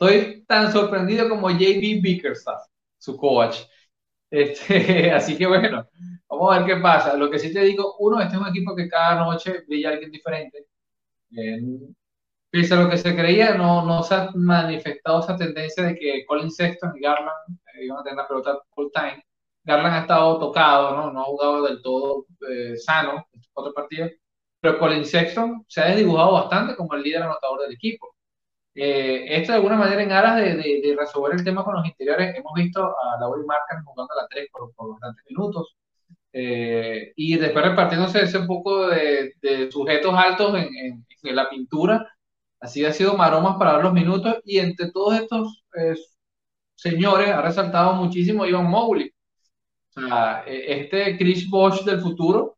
Estoy tan sorprendido como JB Bickerstaff, su coach. Este, así que bueno, vamos a ver qué pasa. Lo que sí te digo, uno, este es un equipo que cada noche brilla alguien diferente. Eh, pese a lo que se creía, no, no se ha manifestado esa tendencia de que Colin Sexton y Garland eh, iban a tener la pelota full time. Garland ha estado tocado, no, no ha jugado del todo eh, sano estos cuatro partidos, pero Colin Sexton se ha desdibujado bastante como el líder anotador del equipo. Eh, esto de alguna manera en aras de, de, resolver el tema con los interiores, hemos visto a Laurie Markham jugando a la 3 por, por bastantes minutos eh, y después repartiéndose ese poco de, de sujetos altos en, en, la pintura. Así ha sido maromas para dar los minutos y entre todos estos eh, señores ha resaltado muchísimo Ivan Mowgli. O sea, e, este Chris Bosch del futuro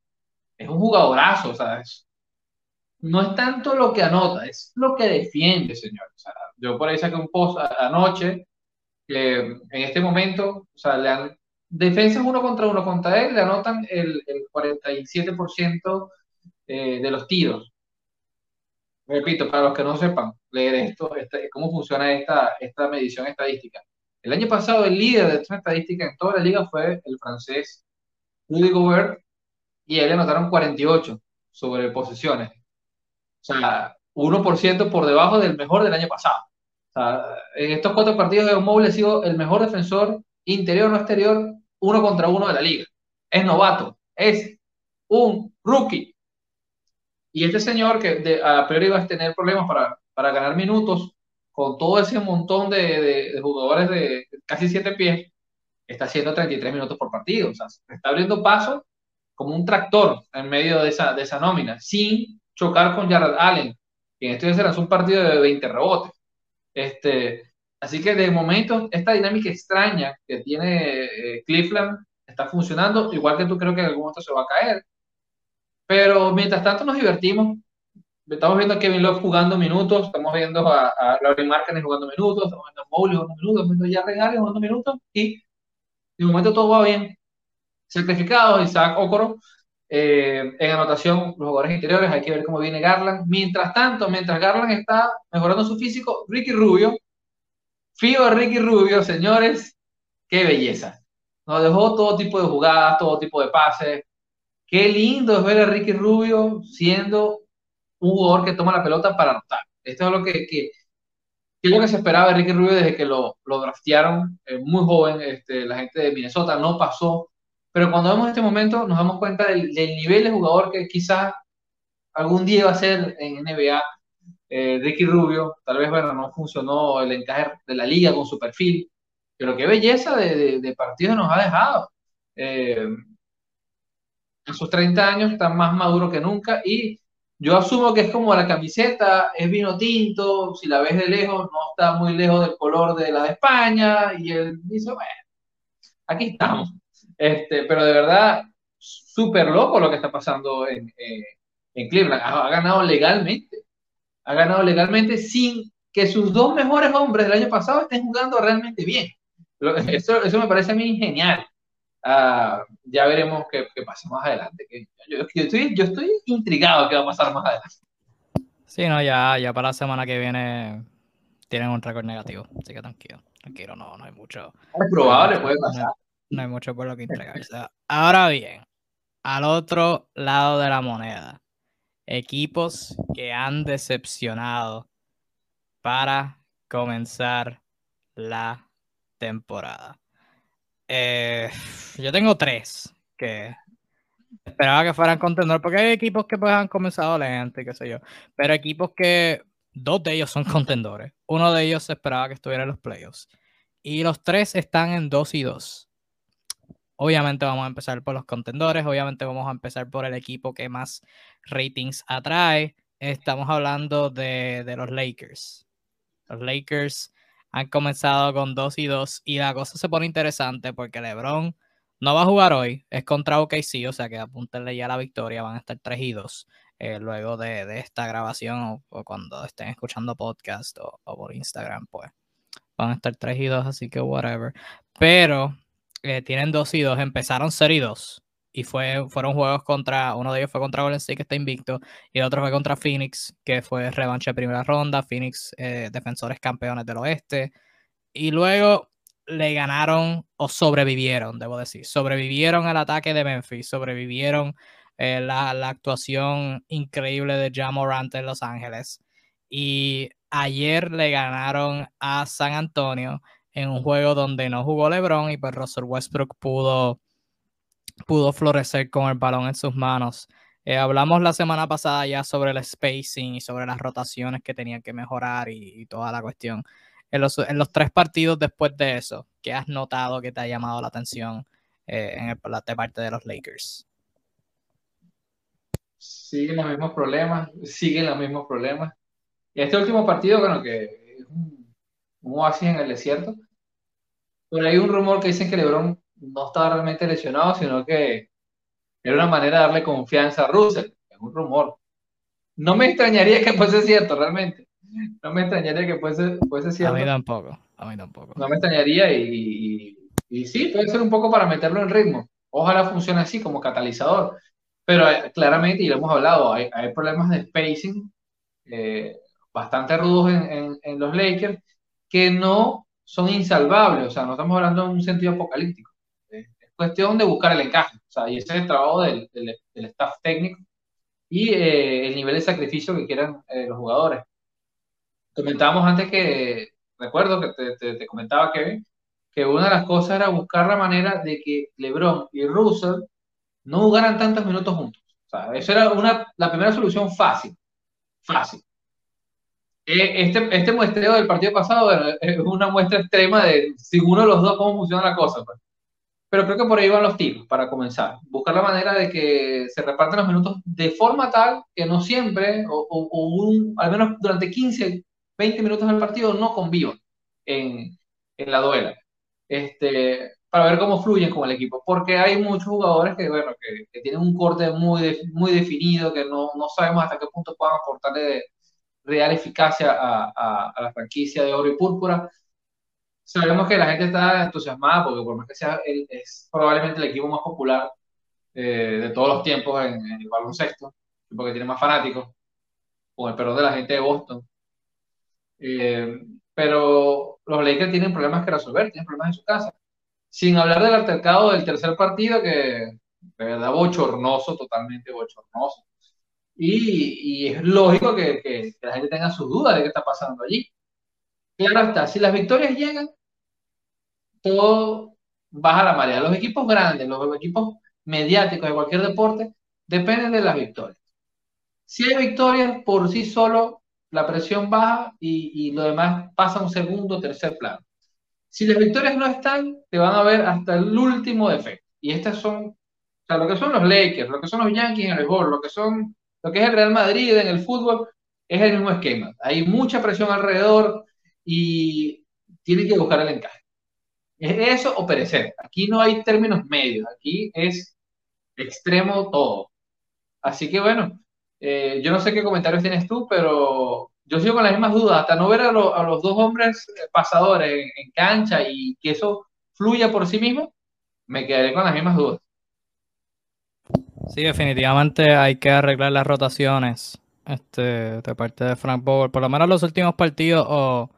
es un jugadorazo. No es tanto lo que anota, es lo que defiende, señor. yo por ahí saqué un post anoche que en este momento, o sea, le han, defensas uno contra uno contra él, le anotan el, el 47% eh, de los tiros. Repito, para los que no sepan leer esto, este, cómo funciona esta, esta medición estadística. El año pasado el líder de esta estadística en toda la liga fue el francés Rudy Gobert y él le anotaron 48 sobre posesiones. O sea, 1% por debajo del mejor del año pasado. O sea, en estos cuatro partidos de Mobile ha sido el mejor defensor interior o exterior uno contra uno de la liga. Es novato, es un rookie. Y este señor que de, a priori va a tener problemas para, para ganar minutos con todo ese montón de, de, jugadores de casi siete pies, está haciendo 33 minutos por partido. O sea, está abriendo paso como un tractor en medio de esa, de esa nómina, sin chocar con Jared Allen, que en este será un partido de 20 rebotes. Este, así que de momento esta dinámica extraña que tiene eh, Cleveland está funcionando, igual que tú creo que en algún momento se va a caer. Pero mientras tanto nos divertimos. Estamos viendo a Kevin Love jugando minutos, estamos viendo a, a Laurie jugando minutos, estamos viendo a Mowgli jugando minutos, estamos viendo a Jared Allen jugando minutos y de momento todo va bien. Certificados, Isaac Okoro eh, en anotación, los jugadores interiores, hay que ver cómo viene Garland. Mientras tanto, mientras Garland está mejorando su físico, Ricky Rubio, fío Ricky Rubio, señores, qué belleza. Nos dejó todo tipo de jugadas, todo tipo de pases. Qué lindo es ver a Ricky Rubio siendo un jugador que toma la pelota para anotar. Esto es lo que, que, que lo que se esperaba de Ricky Rubio desde que lo, lo draftearon eh, muy joven. Este, la gente de Minnesota no pasó pero cuando vemos este momento nos damos cuenta del, nivel de jugador que quizás algún día va a ser en NBA. Eh, Ricky Rubio, tal vez bueno, no funcionó el encaje de la liga con su perfil, pero qué belleza de, de, partidos nos ha dejado. Eh, a sus 30 años está más maduro que nunca y yo asumo que es como la camiseta, es vino tinto, si la ves de lejos no está muy lejos del color de la de España y él dice, bueno, aquí estamos. Este, pero de verdad, súper loco lo que está pasando en, eh, en Cleveland. Ha, ganado legalmente. Ha ganado legalmente sin que sus dos mejores hombres del año pasado estén jugando realmente bien. Eso, eso me parece a mí genial. Uh, ya veremos qué, qué, pasa más adelante. Yo, yo, estoy, yo estoy intrigado qué va a pasar más adelante. Sí, no, ya, ya para la semana que viene tienen un récord negativo, así que tranquilo, tranquilo, no, no hay mucho. Es probable, puede pasar. No, hay mucho por lo que entregarse. Ahora bien, al otro lado de la moneda, equipos que han decepcionado para comenzar la temporada. Eh, yo tengo tres que esperaba que fueran contendores, porque hay equipos que pues han comenzado lento y qué sé yo, pero equipos que dos de ellos son contendores. Uno de ellos se esperaba que estuviera en los playoffs. Y los tres están en 2 y 2. Obviamente vamos a empezar por los contendores, obviamente vamos a empezar por el equipo que más ratings atrae. Estamos hablando de, de los Lakers. Los Lakers han comenzado con 2 y 2 y la cosa se pone interesante porque LeBron no va a jugar hoy, es contra OKC, o sea que apúntenle ya la victoria, van a estar 3 y 2 eh, luego de, de, esta grabación o, cuando estén escuchando podcast o, por Instagram, pues van a estar 3 y 2, así que whatever. Pero eh, tienen 2 y 2, empezaron 0 y 2 y fue, fueron juegos contra, uno de ellos fue contra Golden State que está invicto y el otro fue contra Phoenix que fue revancha de primera ronda, Phoenix eh, defensores campeones del oeste. Y luego le ganaron o sobrevivieron, debo decir, sobrevivieron al ataque de Memphis, sobrevivieron eh, la, la, actuación increíble de Jamorant en Los Ángeles. Y ayer le ganaron a San Antonio en un juego donde no jugó LeBron y pues Russell Westbrook pudo pudo florecer con el balón en sus manos. Eh, hablamos la semana pasada ya sobre el spacing y sobre las rotaciones que tenían que mejorar y, toda la cuestión. En los, en los, tres partidos después de eso, ¿qué has notado que te ha llamado la atención eh, en el, de parte de los Lakers? Siguen los mismos problemas, siguen los mismos problemas. Y este último partido, bueno, que es un, un oasis en el desierto, pero hay un rumor que dicen que LeBron no estaba realmente lesionado, sino que era una manera de darle confianza a Russell. Es un rumor. No me extrañaría que fuese cierto, realmente. No me extrañaría que fuese, fuese cierto. A mí tampoco, a mí tampoco. No me extrañaría y, y, sí, puede ser un poco para meterlo en ritmo. Ojalá funcione así como catalizador. Pero eh, claramente, y lo hemos hablado, hay, hay problemas de spacing eh, bastante rudos en, en, en los Lakers que no son insalvables. O sea, no estamos hablando en un sentido apocalíptico cuestión de buscar el encaje. O sea, y ese es el trabajo del, del, staff técnico y eh, el nivel de sacrificio que quieran eh, los jugadores. Comentábamos antes que, recuerdo que te, te, te, comentaba, Kevin, que una de las cosas era buscar la manera de que LeBron y Russell no jugaran tantos minutos juntos. O sea, esa era una, la primera solución fácil. Fácil. Eh, este, este muestreo del partido pasado bueno, es una muestra extrema de si uno de los dos cómo funciona la cosa. Pues. Pero creo que por ahí van los tiros para comenzar. Buscar la manera de que se repartan los minutos de forma tal que no siempre, o, o, un, al menos durante 15, 20 minutos del partido, no convivan en, en la duela. Este, para ver cómo fluyen con el equipo. Porque hay muchos jugadores que, bueno, que, que tienen un corte muy, muy definido, que no, no, sabemos hasta qué punto puedan aportarle de real eficacia a, a, a la franquicia de oro y púrpura sabemos que la gente está entusiasmada porque por más que sea, es probablemente el equipo más popular eh, de todos los tiempos en, en, el baloncesto, porque tiene más fanáticos, con el perdón de la gente de Boston. Eh, pero los Lakers tienen problemas que resolver, tienen problemas en su casa. Sin hablar del altercado del tercer partido, que de verdad bochornoso, totalmente bochornoso. Y, y es lógico que, que, que la gente tenga sus dudas de qué está pasando allí. Claro está, si las victorias llegan, todo baja la marea. Los equipos grandes, los equipos mediáticos de cualquier deporte, dependen de las victorias. Si hay victorias, por sí solo, la presión baja y, y lo demás pasa a un segundo tercer plano. Si las victorias no están, te van a ver hasta el último defecto. Y estas son, o sea, lo que son los Lakers, lo que son los Yankees en el béisbol, lo que son, lo que es el Real Madrid en el fútbol, es el mismo esquema. Hay mucha presión alrededor, y tiene que buscar el encaje. Es eso o perecer. Aquí no hay términos medios, aquí es extremo todo. Así que bueno, eh, yo no sé qué comentarios tienes tú, pero yo sigo con las mismas dudas, hasta no ver a, los dos hombres pasadores en, en, cancha y que eso fluya por sí mismo, me quedaré con las mismas dudas. Sí, definitivamente hay que arreglar las rotaciones este, de parte de Frank Bower, por lo menos los últimos partidos o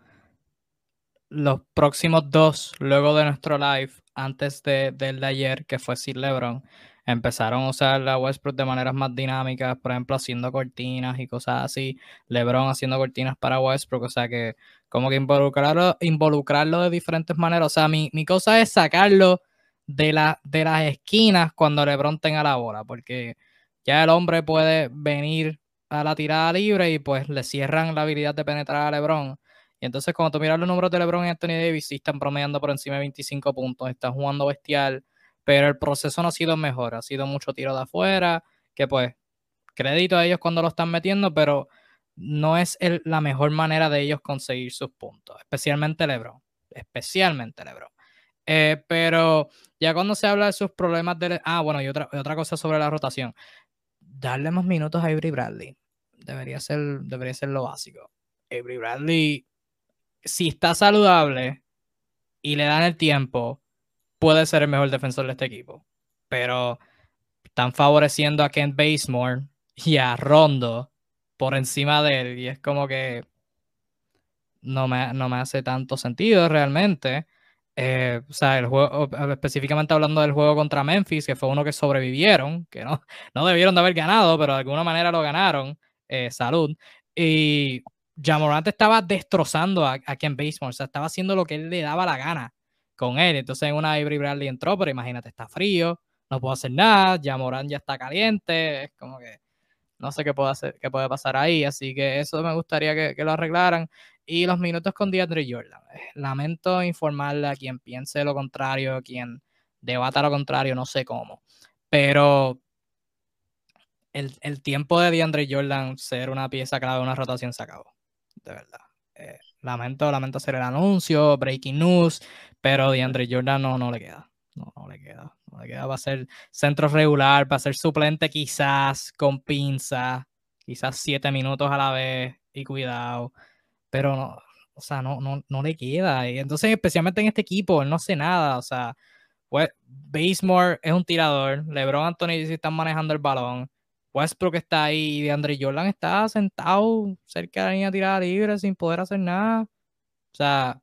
los próximos dos, luego de nuestro live, antes de, del de ayer, que fue sin LeBron, empezaron a usar la Westbrook de maneras más dinámicas, por ejemplo, haciendo cortinas y cosas así. LeBron haciendo cortinas para Westbrook, o sea que como que involucrarlo, involucrarlo de diferentes maneras. O sea, mi, mi cosa es sacarlo de, la, de las esquinas cuando LeBron tenga la bola, porque ya el hombre puede venir a la tirada libre y pues le cierran la habilidad de penetrar a LeBron. Y entonces cuando tú miras los números de LeBron y Anthony Davis, sí están promediando por encima de 25 puntos, están jugando bestial, pero el proceso no ha sido mejor, ha sido mucho tiro de afuera, que pues crédito a ellos cuando lo están metiendo, pero no es la mejor manera de ellos conseguir sus puntos, especialmente LeBron, especialmente LeBron. Eh, pero ya cuando se habla de sus problemas de... Ah, bueno, y otra, otra cosa sobre la rotación. Darle más minutos a Avery Bradley. Debería ser, debería ser lo básico. Avery Bradley, si está saludable y le dan el tiempo, puede ser el mejor defensor de este equipo. Pero están favoreciendo a Kent Basemore y a Rondo por encima de él. Y es como que no me, no me hace tanto sentido realmente. Eh, o sea, el juego, específicamente hablando del juego contra Memphis, que fue uno que sobrevivieron, que no, no debieron de haber ganado, pero de alguna manera lo ganaron. Eh, salud. Y Jamorant estaba destrozando a, a Ken Basemore, o sea, estaba haciendo lo que él le daba la gana con él. Entonces en una Avery Bradley entró, pero imagínate, está frío, no puedo hacer nada, Jamorant ya está caliente, es como que no sé qué puede, hacer, qué puede pasar ahí, así que eso me gustaría que, que lo arreglaran. Y los minutos con DeAndre Jordan. Eh, lamento informarle a quien piense lo contrario, a quien debata lo contrario, no sé cómo. Pero el, el tiempo de DeAndre Jordan ser una pieza clave una rotación se acabó. De verdad. Eh, lamento, lamento hacer el anuncio, breaking news, pero DeAndre Jordan no, no le queda. No, no le queda. No le queda. Va ser centro regular, va a ser suplente quizás con pinza, quizás siete minutos a la vez y cuidado pero no, o sea, no, no, no le queda. Y entonces, especialmente en este equipo, él no hace nada. O sea, pues, Basemore es un tirador, LeBron Anthony están manejando el balón, Westbrook está ahí y DeAndre Jordan está sentado cerca de la línea tirada libre sin poder hacer nada. O sea,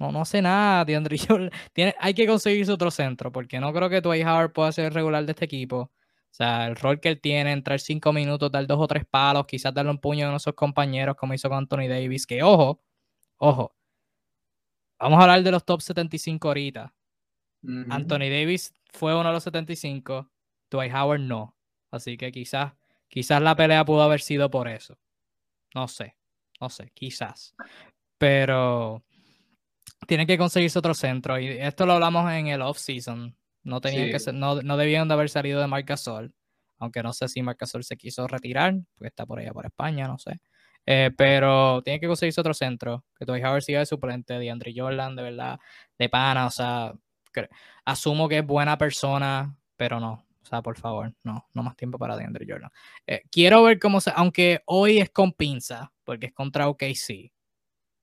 no, no hace nada. DeAndre Jordan tiene, hay que conseguirse otro centro porque no creo que Dwight Howard pueda ser regular de este equipo. O sea, el rol que él tiene, entrar cinco minutos, dar dos o tres palos, quizás darle un puño a nuestros compañeros, como hizo con Anthony Davis, que ojo, ojo, vamos a hablar de los top 75 ahorita. Anthony Davis fue uno de los 75, Dwight Howard no. Así que quizás, quizás la pelea pudo haber sido por eso. No sé, no sé, quizás. Pero tiene que conseguirse otro centro. Y esto lo hablamos en el off-season. No tenían que ser, no, no, debían de haber salido de Marc Gasol. Aunque no sé si Marc Gasol se quiso retirar, porque está por allá por España, no sé. Eh, pero tiene que conseguirse otro centro. Que Dwight Howard siga de suplente, de Andre Jordan, de verdad, de pana. O sea, asumo que es buena persona, pero no. O sea, por favor, no, no más tiempo para DeAndre Jordan. Eh, quiero ver cómo se, aunque hoy es con pinza, porque es contra OKC,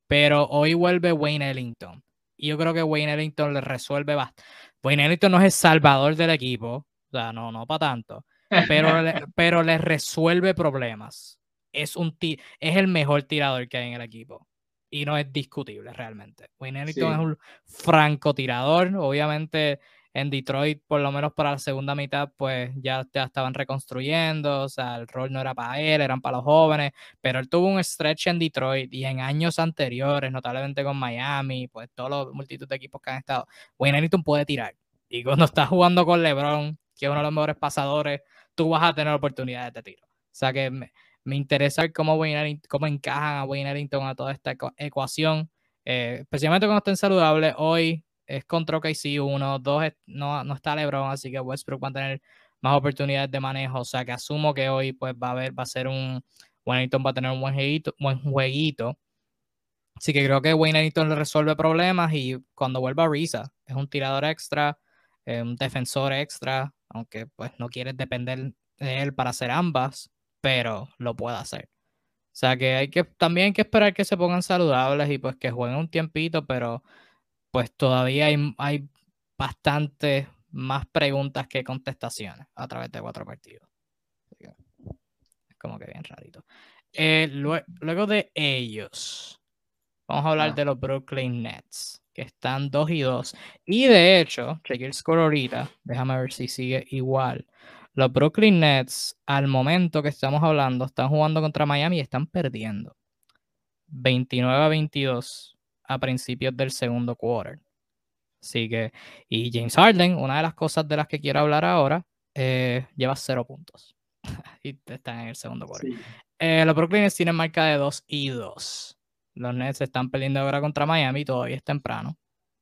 pero hoy vuelve Wayne Ellington. Y yo creo que Wayne Ellington le resuelve bastante. Wayne Ellington no es el salvador del equipo, o sea, no, no para tanto, pero, le, pero le resuelve problemas. Es, un es el mejor tirador que hay en el equipo y no es discutible realmente. Wayne Ellington es un francotirador, obviamente en Detroit, por lo menos para la segunda mitad, pues ya, ya estaban reconstruyendo, o sea, el rol no era para él, eran para los jóvenes, pero él tuvo un stretch en Detroit y en años anteriores, notablemente con Miami, pues todos los multitud de equipos que han estado, Wayne Ellington puede tirar. Y cuando estás jugando con LeBron, que es uno de los mejores pasadores, tú vas a tener oportunidades de tiro. O sea que me, me interesa ver cómo, Wayne cómo encajan a Wayne Ellington a toda esta ecuación, eh, especialmente cuando estén saludables. Hoy es contra OKC, uno, dos, no, no está LeBron, así que Westbrook va a tener más oportunidades de manejo, o sea que asumo que hoy pues va a haber, va a ser un, Wellington va a tener un buen jueguito, buen jueguito Así que creo que Wayne le resuelve problemas y cuando vuelva Risa es un tirador extra, eh, un defensor extra, aunque pues no quieres depender de él para hacer ambas, pero lo puede hacer. O sea que hay que también hay que esperar que se pongan saludables y pues que jueguen un tiempito, pero pues todavía hay, hay bastantes más preguntas que contestaciones a través de cuatro partidos. Es como que bien rarito. Eh, luego de ellos, vamos a hablar ah. de los Brooklyn Nets, que están 2 y 2. Y de hecho, chequeé el score ahorita, déjame ver si sigue igual. Los Brooklyn Nets, al momento que estamos hablando, están jugando contra Miami y están perdiendo. 29 a 22 a principios del segundo quarter. Así que, y James Harden, una de las cosas de las que quiero hablar ahora, eh, lleva cero puntos. y está en el segundo quarter. Eh, los Brooklyn Nets tienen marca de 2 y 2. Los Nets están perdiendo ahora contra Miami, todavía es temprano.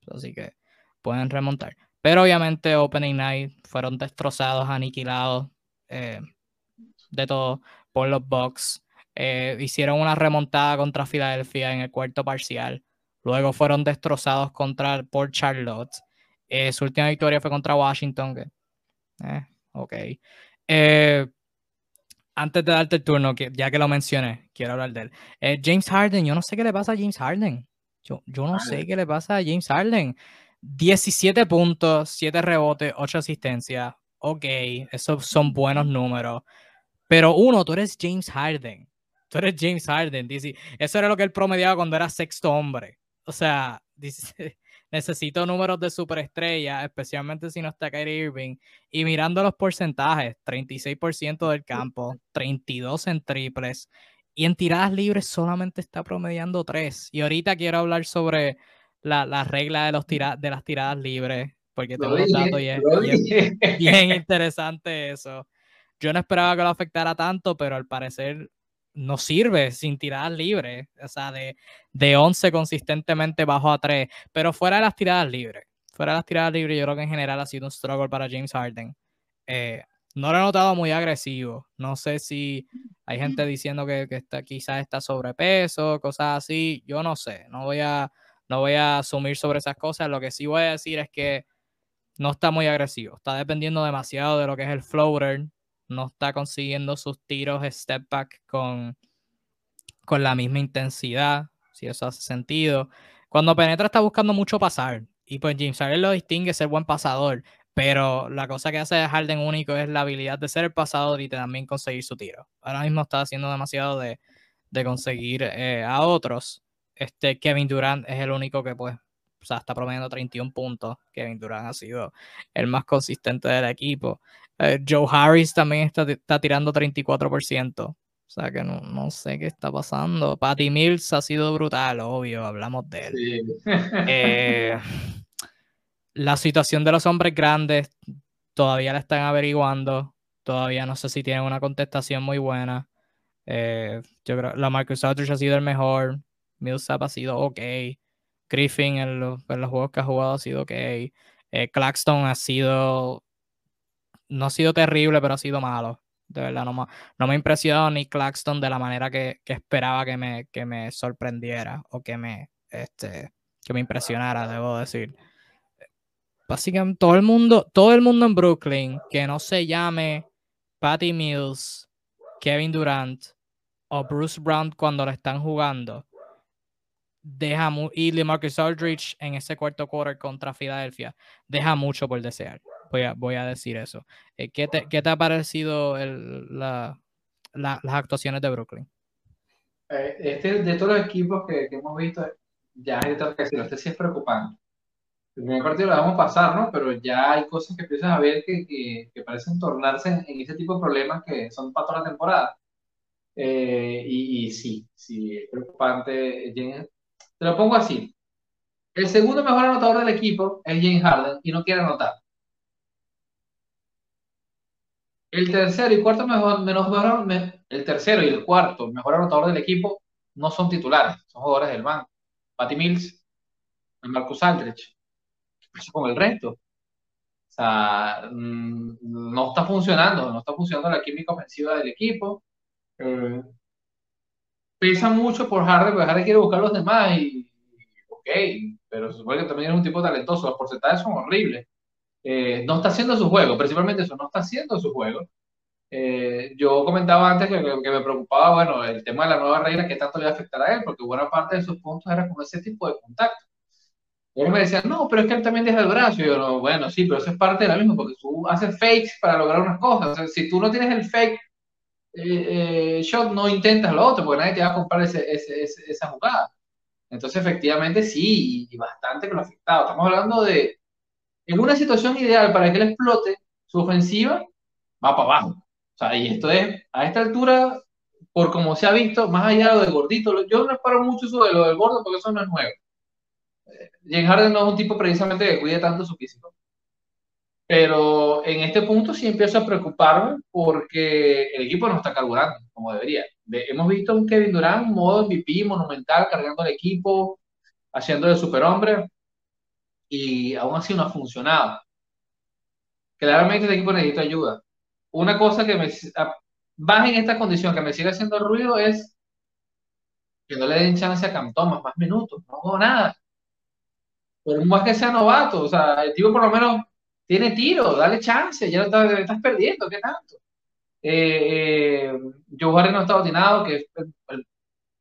Así que pueden remontar. Pero obviamente Opening Night fueron destrozados, aniquilados, eh, de todo por los Bucks. hicieron una remontada contra Filadelfia en el cuarto parcial. Luego fueron destrozados contra, por Charlotte. Eh, su última victoria fue contra Washington. eh, ok. Eh, antes de darte el turno, ya que lo mencioné, quiero hablar de él. James Harden, yo no sé qué le pasa a James Harden. Yo, yo no sé qué le pasa a James Harden. 17 puntos, 7 rebotes, 8 asistencias. Ok, esos son buenos números. Pero uno, tú eres James Harden. Tú eres James Harden. Dice, eso era lo que él promediaba cuando era sexto hombre o sea, dice, necesito números de superestrella, especialmente si no está Kyrie Irving. Y mirando los porcentajes, 36% del campo, 32 en triples. Y en tiradas libres solamente está promediando 3. Y ahorita quiero hablar sobre la, la regla de, los de las tiradas libres, porque tengo los datos y es bien interesante eso. Yo no esperaba que lo afectara tanto, pero al parecer no sirve sin tiradas libres, o sea, de, de 11 consistentemente bajo a 3, pero fuera de las tiradas libres, fuera de las tiradas libres, yo creo que en general ha sido un struggle para James Harden. Eh, no lo he notado muy agresivo, no sé si hay gente diciendo que, que está, quizás está sobrepeso, cosas así, yo no sé, no voy, a, no voy a asumir sobre esas cosas, lo que sí voy a decir es que no está muy agresivo, está dependiendo demasiado de lo que es el floater, no está consiguiendo sus tiros step back con, con la misma intensidad, si eso hace sentido. Cuando penetra está buscando mucho pasar y pues James Harden lo distingue ser buen pasador, pero la cosa que hace de Harden único es la habilidad de ser el pasador y también conseguir su tiro. Ahora mismo está haciendo demasiado de, conseguir eh, a otros. Este Kevin Durant es el único que pues o sea, está promediando 31 puntos. Kevin Durant ha sido el más consistente del equipo. Eh, Joe Harris también está, está tirando 34%. O sea que no, no, sé qué está pasando. Patty Mills ha sido brutal, obvio, hablamos de él. Eh, la situación de los hombres grandes todavía la están averiguando. Todavía no sé si tienen una contestación muy buena. Eh, yo creo la Marcus Aldridge ha sido el mejor. Millsap ha sido ok. Griffin en los, juegos que ha jugado ha sido ok. Claxton ha sido no ha sido terrible, pero ha sido malo. De verdad, no me, no ha impresionado ni Claxton de la manera que, esperaba que me, sorprendiera o que me, este, que me impresionara, debo decir. Básicamente, todo el mundo, todo el mundo en Brooklyn que no se llame Patty Mills, Kevin Durant o Bruce Brown cuando lo están jugando, deja y LeMarcus Aldridge en ese cuarto quarter contra Filadelfia, deja mucho por desear. Voy a, decir eso. Eh, ¿qué, te, ha parecido las actuaciones de Brooklyn? Eh, este, de todos los equipos que, hemos visto, ya hay que decirlo, este sí es preocupante. El primer partido lo vamos a pasar, ¿no? Pero ya hay cosas que empiezan a ver que, parecen tornarse en, ese tipo de problemas que son para toda la temporada. Eh, y, sí, sí, es preocupante. Te lo pongo así. El segundo mejor anotador del equipo es James Harden y no quiere anotar. El tercero y cuarto mejor, menos el tercero y el cuarto mejor anotador del equipo no son titulares, son jugadores del banco. Patty Mills, Marcus Aldrich. ¿Qué pasa con el resto? O sea, mm, no está funcionando, no está funcionando la química ofensiva del equipo. Eh, pesa mucho por Harden, porque Harden quiere buscar a los demás y, ok, pero se supone que también es un tipo talentoso, los porcentajes son horribles. Eh, no está haciendo su juego, principalmente eso, no está haciendo su juego. Eh, yo comentaba antes que, que, me preocupaba, bueno, el tema de la nueva regla, que tanto le va a afectar a él, porque buena parte de sus puntos era con ese tipo de contacto. Y él me decía, no, pero es que él también deja el brazo. Y yo, no, bueno, sí, pero eso es parte de la misma, porque tú haces fakes para lograr unas cosas. Si tú no tienes el fake eh, shot, no intentas lo otro, porque nadie te va a comprar ese, ese, esa jugada. Entonces, efectivamente, sí, y bastante que lo ha afectado. Estamos hablando de, en una situación ideal para que él explote su ofensiva, va para abajo. O sea, y esto es, a esta altura, por como se ha visto, más allá de lo del gordito, yo no espero mucho de lo del gordo porque eso no es nuevo. James Harden no es un tipo precisamente que cuide tanto su físico. Pero en este punto sí empiezo a preocuparme porque el equipo no está carburando como debería. Hemos visto un Kevin Durant modo MVP monumental, cargando el equipo, haciendo de superhombre, y aún así no ha funcionado. Claramente el equipo necesita ayuda. Una cosa que me baja en esta condición, que me sigue haciendo ruido, es que no le den chance a Cam Thomas más minutos. No hago nada por más que sea novato, o sea, el tipo por lo menos tiene tiro, dale chance, ya lo estás, perdiendo, ¿qué tanto? Eh, eh, Joe Harris no está atinado, que es el,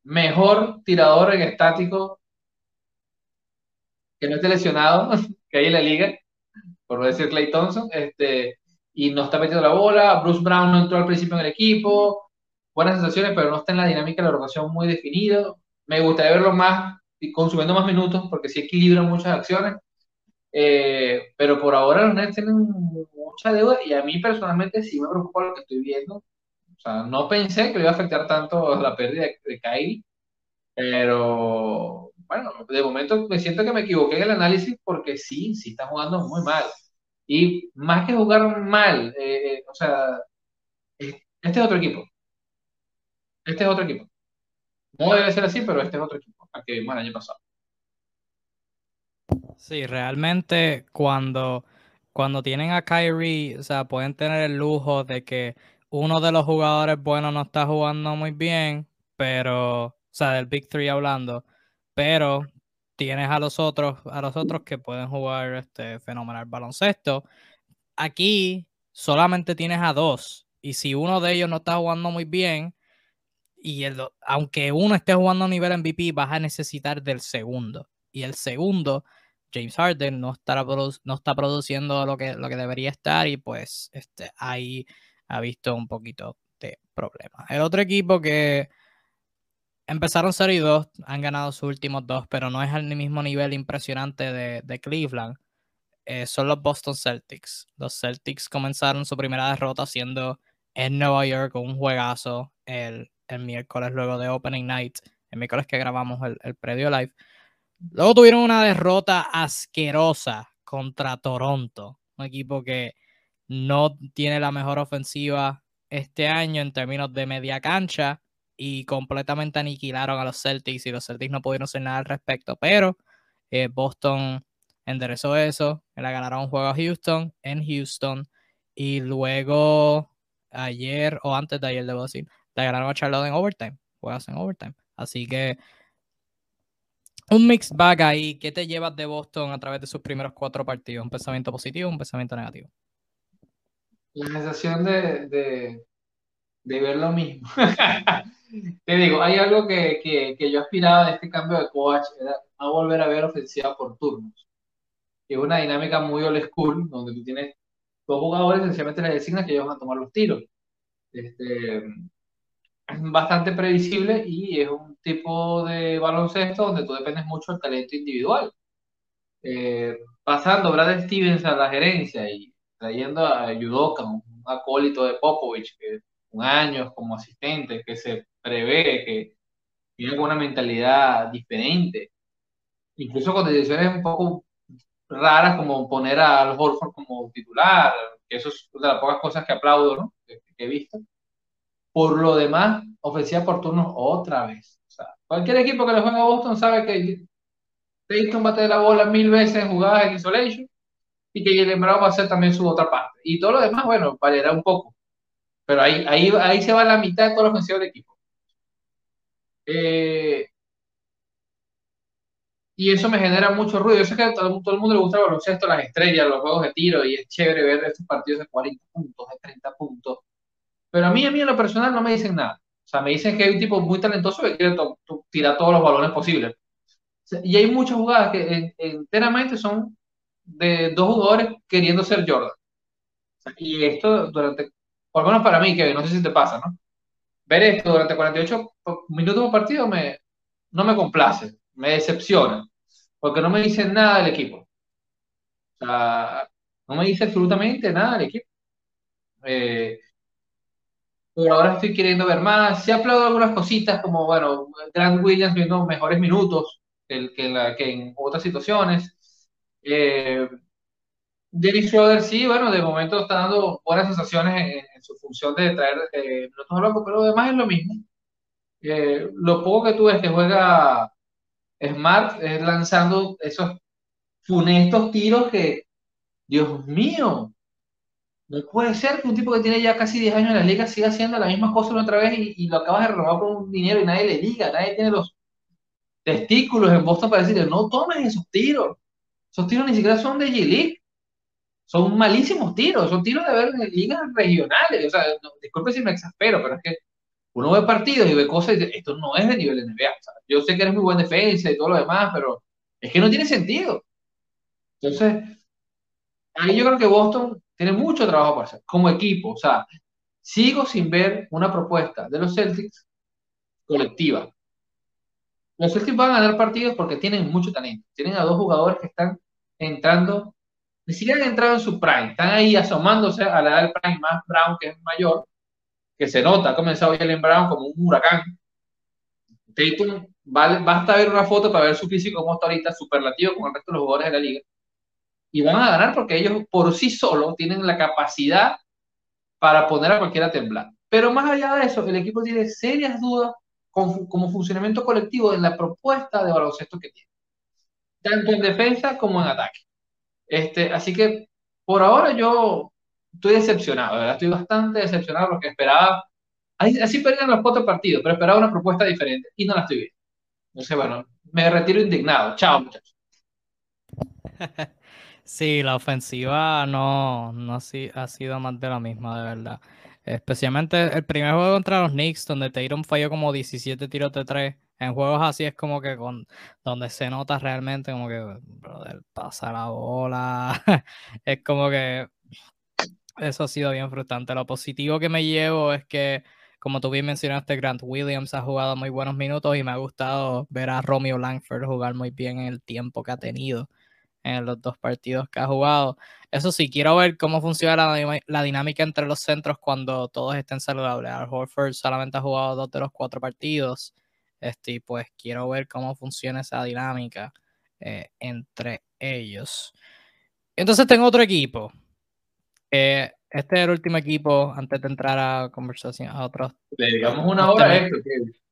mejor tirador en estático que no esté lesionado que hay en la liga, por no decir Clay Thompson, este, y no está metiendo la bola, Bruce Brown no entró al principio en el equipo, buenas sensaciones, pero no está en la dinámica de la rotación muy definido. Me gustaría verlo más consumiendo más minutos porque sí equilibran muchas acciones. Eh, pero por ahora los Nets tienen mucha deuda y a mí personalmente sí me preocupa lo que estoy viendo. O sea, no pensé que le iba a afectar tanto la pérdida de, de Kyrie, pero bueno, de momento me siento que me equivoqué en el análisis porque sí, sí está jugando muy mal. Y más que jugar mal, eh, eh, o sea, este es otro equipo. Este es otro equipo. No debe ser así, pero este es otro equipo que vimos el año pasado. Sí, realmente cuando, cuando tienen a Kyrie, o sea, pueden tener el lujo de que uno de los jugadores buenos no está jugando muy bien, pero, o sea, del Big Three hablando, pero tienes a los otros, a los otros que pueden jugar este fenomenal baloncesto. Aquí solamente tienes a dos, y si uno de ellos no está jugando muy bien, y el, aunque uno esté jugando a nivel MVP, vas a necesitar del segundo. Y el segundo, James Harden, no, no está produciendo lo que, lo que debería estar y pues este, ahí ha visto un poquito de problemas. El otro equipo que empezaron 0 y 2, han ganado sus últimos dos, pero no es al mismo nivel impresionante de, Cleveland. Eh, son los Boston Celtics. Los Celtics comenzaron su primera derrota siendo en Nueva York con un juegazo el el miércoles luego de Opening Night, el miércoles que grabamos el, el predio live. Luego tuvieron una derrota asquerosa contra Toronto, un equipo que no tiene la mejor ofensiva este año en términos de media cancha y completamente aniquilaron a los Celtics y los Celtics no pudieron hacer nada al respecto, pero eh, Boston enderezó eso, la ganaron un juego a Houston en Houston y luego ayer o antes de ayer debo decir, le ganaron a Charlotte en overtime. Juegas en overtime. Así que un mixed bag ahí. ¿Qué te llevas de Boston a través de sus primeros cuatro partidos? ¿Un pensamiento positivo o un pensamiento negativo? La sensación de, ver lo mismo. Te digo, hay algo que, que, yo aspiraba de este cambio de coach, era a volver a ver ofensiva por turnos. Es una dinámica muy old school, donde tú tienes dos jugadores, sencillamente les designas que ellos van a tomar los tiros. Este, es bastante previsible y es un tipo de baloncesto donde tú dependes mucho del talento individual. Eh, pasando Brad Stevens a la gerencia y trayendo a Yudoka, un acólito de Popovich, que un año como asistente, que se prevé que tiene una mentalidad diferente, incluso con decisiones un poco raras como poner al Horford como titular, que eso es de las pocas cosas que aplaudo, ¿no? que he visto por lo demás, ofrecía por turnos otra vez. O sea, cualquier equipo que le juegue a Boston sabe que Tatum va a tener la bola mil veces en jugadas en isolation y que Jalen Brown va a hacer también su otra parte. Y todo lo demás, bueno, variará un poco. Pero ahí, ahí, ahí se va la mitad de toda la ofensiva del equipo. Eh, y eso me genera mucho ruido. Yo sé que a todo, el mundo le gusta el baloncesto, las estrellas, los juegos de tiro, y es chévere ver estos partidos de 40 puntos, de 30 puntos. Pero a mí, a mí en lo personal no me dicen nada. O sea, me dicen que hay un tipo muy talentoso que quiere tirar todos los balones posibles. Y hay muchas jugadas que enteramente son de dos jugadores queriendo ser Jordan. Y esto durante, por lo menos para mí, que no sé si te pasa, ¿no? Ver esto durante 48 minutos por partido me, no me complace, me decepciona, porque no me dicen nada del equipo. O sea, no me dice absolutamente nada del equipo. Eh, pero ahora estoy queriendo ver más. Se ha hablado algunas cositas, como, bueno, Grant Williams viendo mejores minutos que, que, la, en otras situaciones. Eh, Dennis Schroeder sí, bueno, de momento está dando buenas sensaciones en, su función de traer eh, minutos locos, pero además es lo mismo. Eh, lo poco que tú ves que juega Smart es lanzando esos funestos tiros que, Dios mío, no puede ser que un tipo que tiene ya casi 10 años en la liga siga haciendo la misma cosa otra vez y, lo acabas de robar con un dinero y nadie le diga, nadie tiene los testículos en Boston para decirle, no tomes esos tiros. Esos tiros ni siquiera son de G-League. Son malísimos tiros, son tiros de ver en ligas regionales. O sea, disculpe si me exaspero, pero es que uno ve partidos y ve cosas y dice, esto no es de nivel NBA. yo sé que eres muy buen defensa y todo lo demás, pero es que no tiene sentido. Entonces, ahí yo creo que Boston tiene mucho trabajo para hacer como equipo. O sea, sigo sin ver una propuesta de los Celtics colectiva. Los Celtics van a ganar partidos porque tienen mucho talento. Tienen a dos jugadores que están entrando, ni siquiera han entrado en su prime, están ahí asomándose a la edad del prime más Brown, que es mayor, que se nota, ha comenzado Jalen Brown como un huracán. Tatum, basta ver una foto para ver su físico como está ahorita, superlativo con el resto de los jugadores de la liga y van a ganar porque ellos por sí solos tienen la capacidad para poner a cualquiera a temblar. Pero más allá de eso, el equipo tiene serias dudas como funcionamiento colectivo en la propuesta de baloncesto que tiene, tanto en defensa como en ataque. Este, así que por ahora yo estoy decepcionado, ¿verdad? Estoy bastante decepcionado porque esperaba, así perdían los cuatro partidos, pero esperaba una propuesta diferente y no la estoy viendo. Entonces, bueno, me retiro indignado. Chao, muchachos. Sí, la ofensiva no, no ha sido más de la misma, de verdad. Especialmente el primer juego contra los Knicks, donde Tatum falló como 17 tiros de 3. En juegos así es como que con donde se nota realmente como que brother, pasa la bola. es como que eso ha sido bien frustrante. Lo positivo que me llevo es que, como tú bien mencionaste, Grant Williams ha jugado muy buenos minutos y me ha gustado ver a Romeo Langford jugar muy bien en el tiempo que ha tenido en los dos partidos que ha jugado. Eso sí, quiero ver cómo funciona la, dinámica entre los centros cuando todos estén saludables. Al Horford solamente ha jugado dos de los cuatro partidos. Este, y pues quiero ver cómo funciona esa dinámica eh, entre ellos. Entonces tengo otro equipo. este es el último equipo antes de entrar a conversación a otros. Le digamos una hora a esto,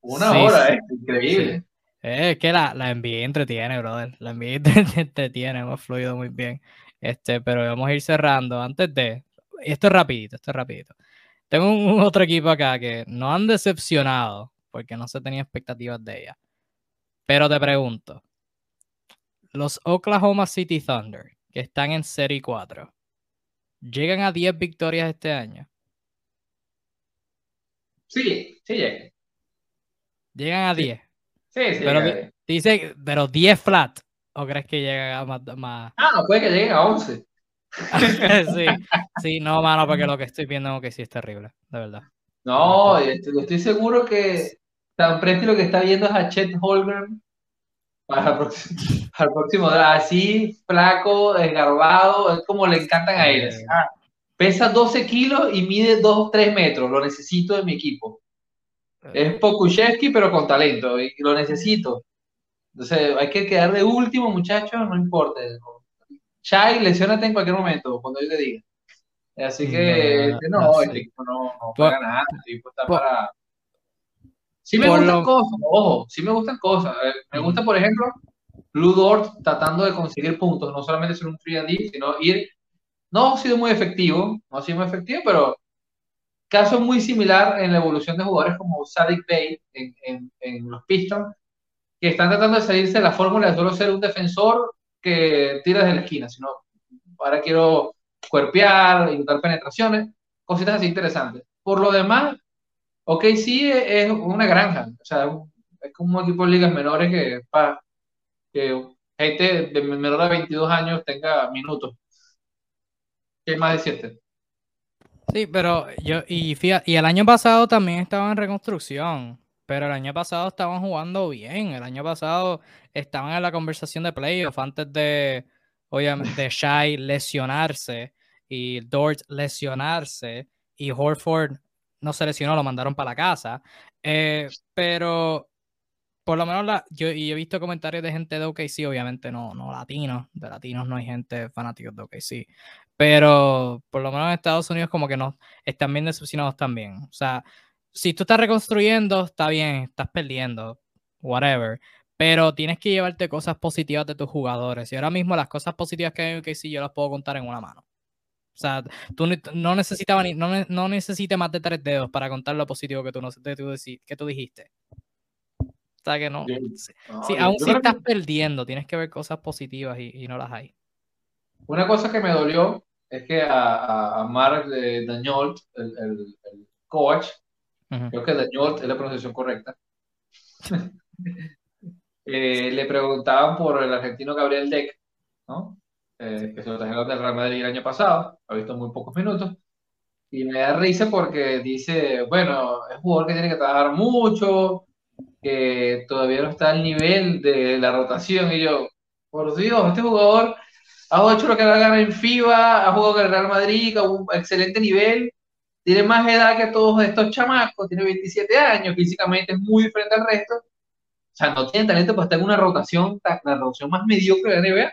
una hora, esto, increíble. Es que la, la NBA entretiene, brother. La NBA entretiene, hemos fluido muy bien. Este, pero vamos a ir cerrando. Antes de. Esto es rapidito, esto es rapidito. Tengo un, otro equipo acá que no han decepcionado porque no se tenía expectativas de ella. Pero te pregunto. Los Oklahoma City Thunder, que están en Serie 4, ¿llegan a 10 victorias este año? Sí, sí llegan. Llegan a 10. Sí, sí. Pero dice, pero 10 flat. ¿O crees que llega a más, Ah, puede que lleguen a 11. sí, sí, no, mano, porque lo que estoy viendo es que sí es terrible, de verdad. No, estoy, estoy seguro que Tan Presti lo que está viendo es a Chet Holgren para el próximo, para el próximo así, flaco, desgarbado, es como le encantan a él. Ah, pesa 12 kilos y mide 2 3 metros, lo necesito en mi equipo. Es Pokushevsky, pero con talento, y lo necesito. Entonces, hay que quedar de último, muchachos, no importa. Chai, lesionate en cualquier momento, cuando yo te diga. Así que, no, no, este equipo no, no nada, este equipo está para... Sí me gustan cosas, ojo, sí me gustan cosas. Me gusta, por ejemplo, Blue Dort tratando de conseguir puntos, no solamente ser un 3D, sino ir... No ha sido muy efectivo, no ha sido muy efectivo, pero Caso muy similar en la evolución de jugadores como Sadik Bey en, los Pistons, que están tratando de salirse de la fórmula de solo ser un defensor que tira desde la esquina, sino ahora quiero cuerpear, intentar penetraciones, cositas así interesantes. Por lo demás, ok, sí es una granja, o sea, es como un equipo de ligas menores que, para que gente de menor de 22 años tenga minutos. ¿Qué más decirte? Sí, pero yo, y fíjate, y el año pasado también estaba en reconstrucción, pero el año pasado estaban jugando bien, el año pasado estaban en la conversación de playoff antes de, obviamente, Shai lesionarse y Dort lesionarse y Horford no se lesionó, lo mandaron para la casa, eh, pero por lo menos la, yo, y he visto comentarios de gente de OKC, obviamente no, no latinos, de latinos no hay gente fanáticos de OKC, pero por lo menos en Estados Unidos como que no están bien decepcionados también. O sea, si tú estás reconstruyendo, está bien, estás perdiendo, whatever, pero tienes que llevarte cosas positivas de tus jugadores. Y ahora mismo las cosas positivas que hay en OKC yo las puedo contar en una mano. O sea, tú no necesitabas no, no necesitas más de tres dedos para contar lo positivo que tú, no, que tú dijiste que no. sí, aún si estás perdiendo, tienes que ver cosas positivas y, no las hay. Una cosa que me dolió es que a, a Mark de Dañolt, el, el, coach, creo que Dañolt es la pronunciación correcta, eh, le preguntaban por el argentino Gabriel Deck, ¿no? Eh, que se lo trajeron del Real Madrid el año pasado, ha visto muy pocos minutos. Y me da risa porque dice, bueno, es un jugador que tiene que trabajar mucho, que todavía no está al nivel de la rotación. Y yo, por Dios, este jugador ha hecho lo que va a en FIBA, ha jugado con el Real Madrid, con un excelente nivel, tiene más edad que todos estos chamacos, tiene 27 años, físicamente es muy diferente al resto. O sea, no tiene talento para estar en una rotación, la rotación más mediocre de la NBA.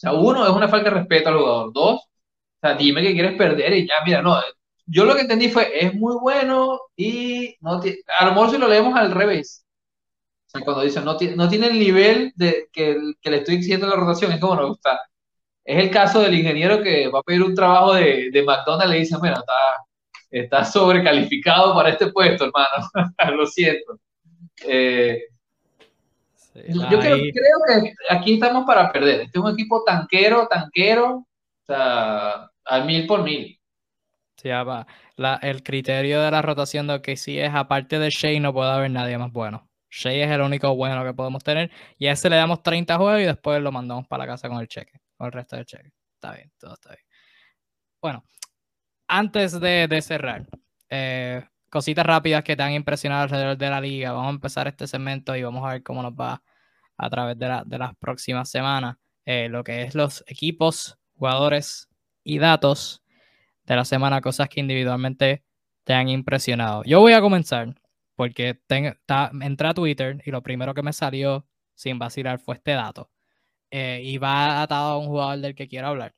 O sea, uno, es una falta de respeto al jugador. Dos, o sea, dime que quieres perder y ya, mira, no, yo lo que entendí fue, es muy bueno y no a lo mejor si lo leemos al revés. O sea, cuando dicen, no, no tiene el nivel de, que, que le estoy exigiendo la rotación, es como no gusta. Es el caso del ingeniero que va a pedir un trabajo de, de McDonald's y le dice, bueno, está, está sobrecalificado para este puesto, hermano. lo siento. Eh, yo creo, creo, que aquí estamos para perder. Este es un equipo tanquero, tanquero, o sea, al mil por mil. Sí, la, el criterio de la rotación de OKC es, aparte de Shea, no puede haber nadie más bueno. Shea es el único bueno que podemos tener. Y a ese le damos 30 juegos y después lo mandamos para la casa con el cheque, con el resto del cheque. Está bien, todo está bien. Bueno, antes de, cerrar, eh, cositas rápidas que te han impresionado alrededor de la liga. Vamos a empezar este segmento y vamos a ver cómo nos va a través de, las próximas semanas. Eh, lo que es los equipos, jugadores y datos de la semana, cosas que individualmente te han impresionado. Yo voy a comenzar porque entré a Twitter y lo primero que me salió sin vacilar fue este dato. Eh, y va atado a un jugador del que quiero hablar.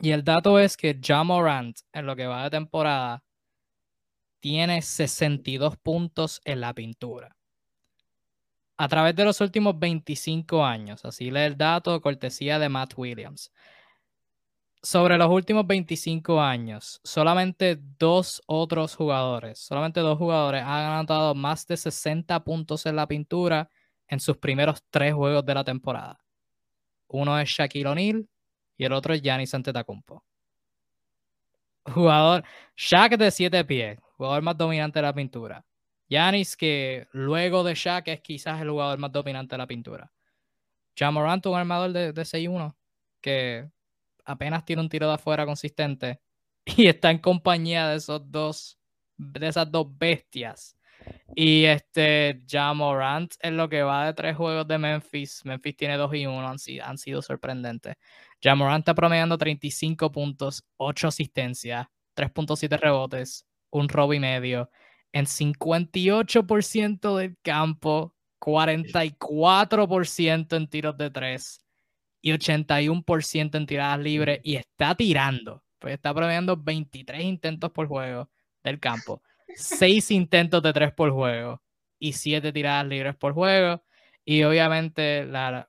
Y el dato es que John Morant, en lo que va de temporada, tiene 62 puntos en la pintura. A través de los últimos 25 años, así lee el dato, cortesía de Matt Williams sobre los últimos 25 años, solamente dos otros jugadores, solamente dos jugadores han anotado más de 60 puntos en la pintura en sus primeros tres juegos de la temporada. Uno es Shaquille O'Neal y el otro es Giannis Antetokounmpo. Jugador, Shaq de 7 pies, jugador más dominante de la pintura. Giannis que luego de Shaq es quizás el jugador más dominante de la pintura. Jamorant, un armador de, de 6-1 que apenas tiene un tiro de afuera consistente y está en compañía de esos dos, de esas dos bestias. Y este, ya Morant en lo que va de tres juegos de Memphis. Memphis tiene dos y uno, han, han sido sorprendentes. Ya Morant está promediando 35 puntos, 8 asistencias, 3.7 rebotes, un robo y medio, en 58% del campo, 44% en tiros de tres y 81% en tiradas libres y está tirando. Pues está promediando 23 intentos por juego del campo, 6 intentos de 3 por juego y 7 tiradas libres por juego. Y obviamente la,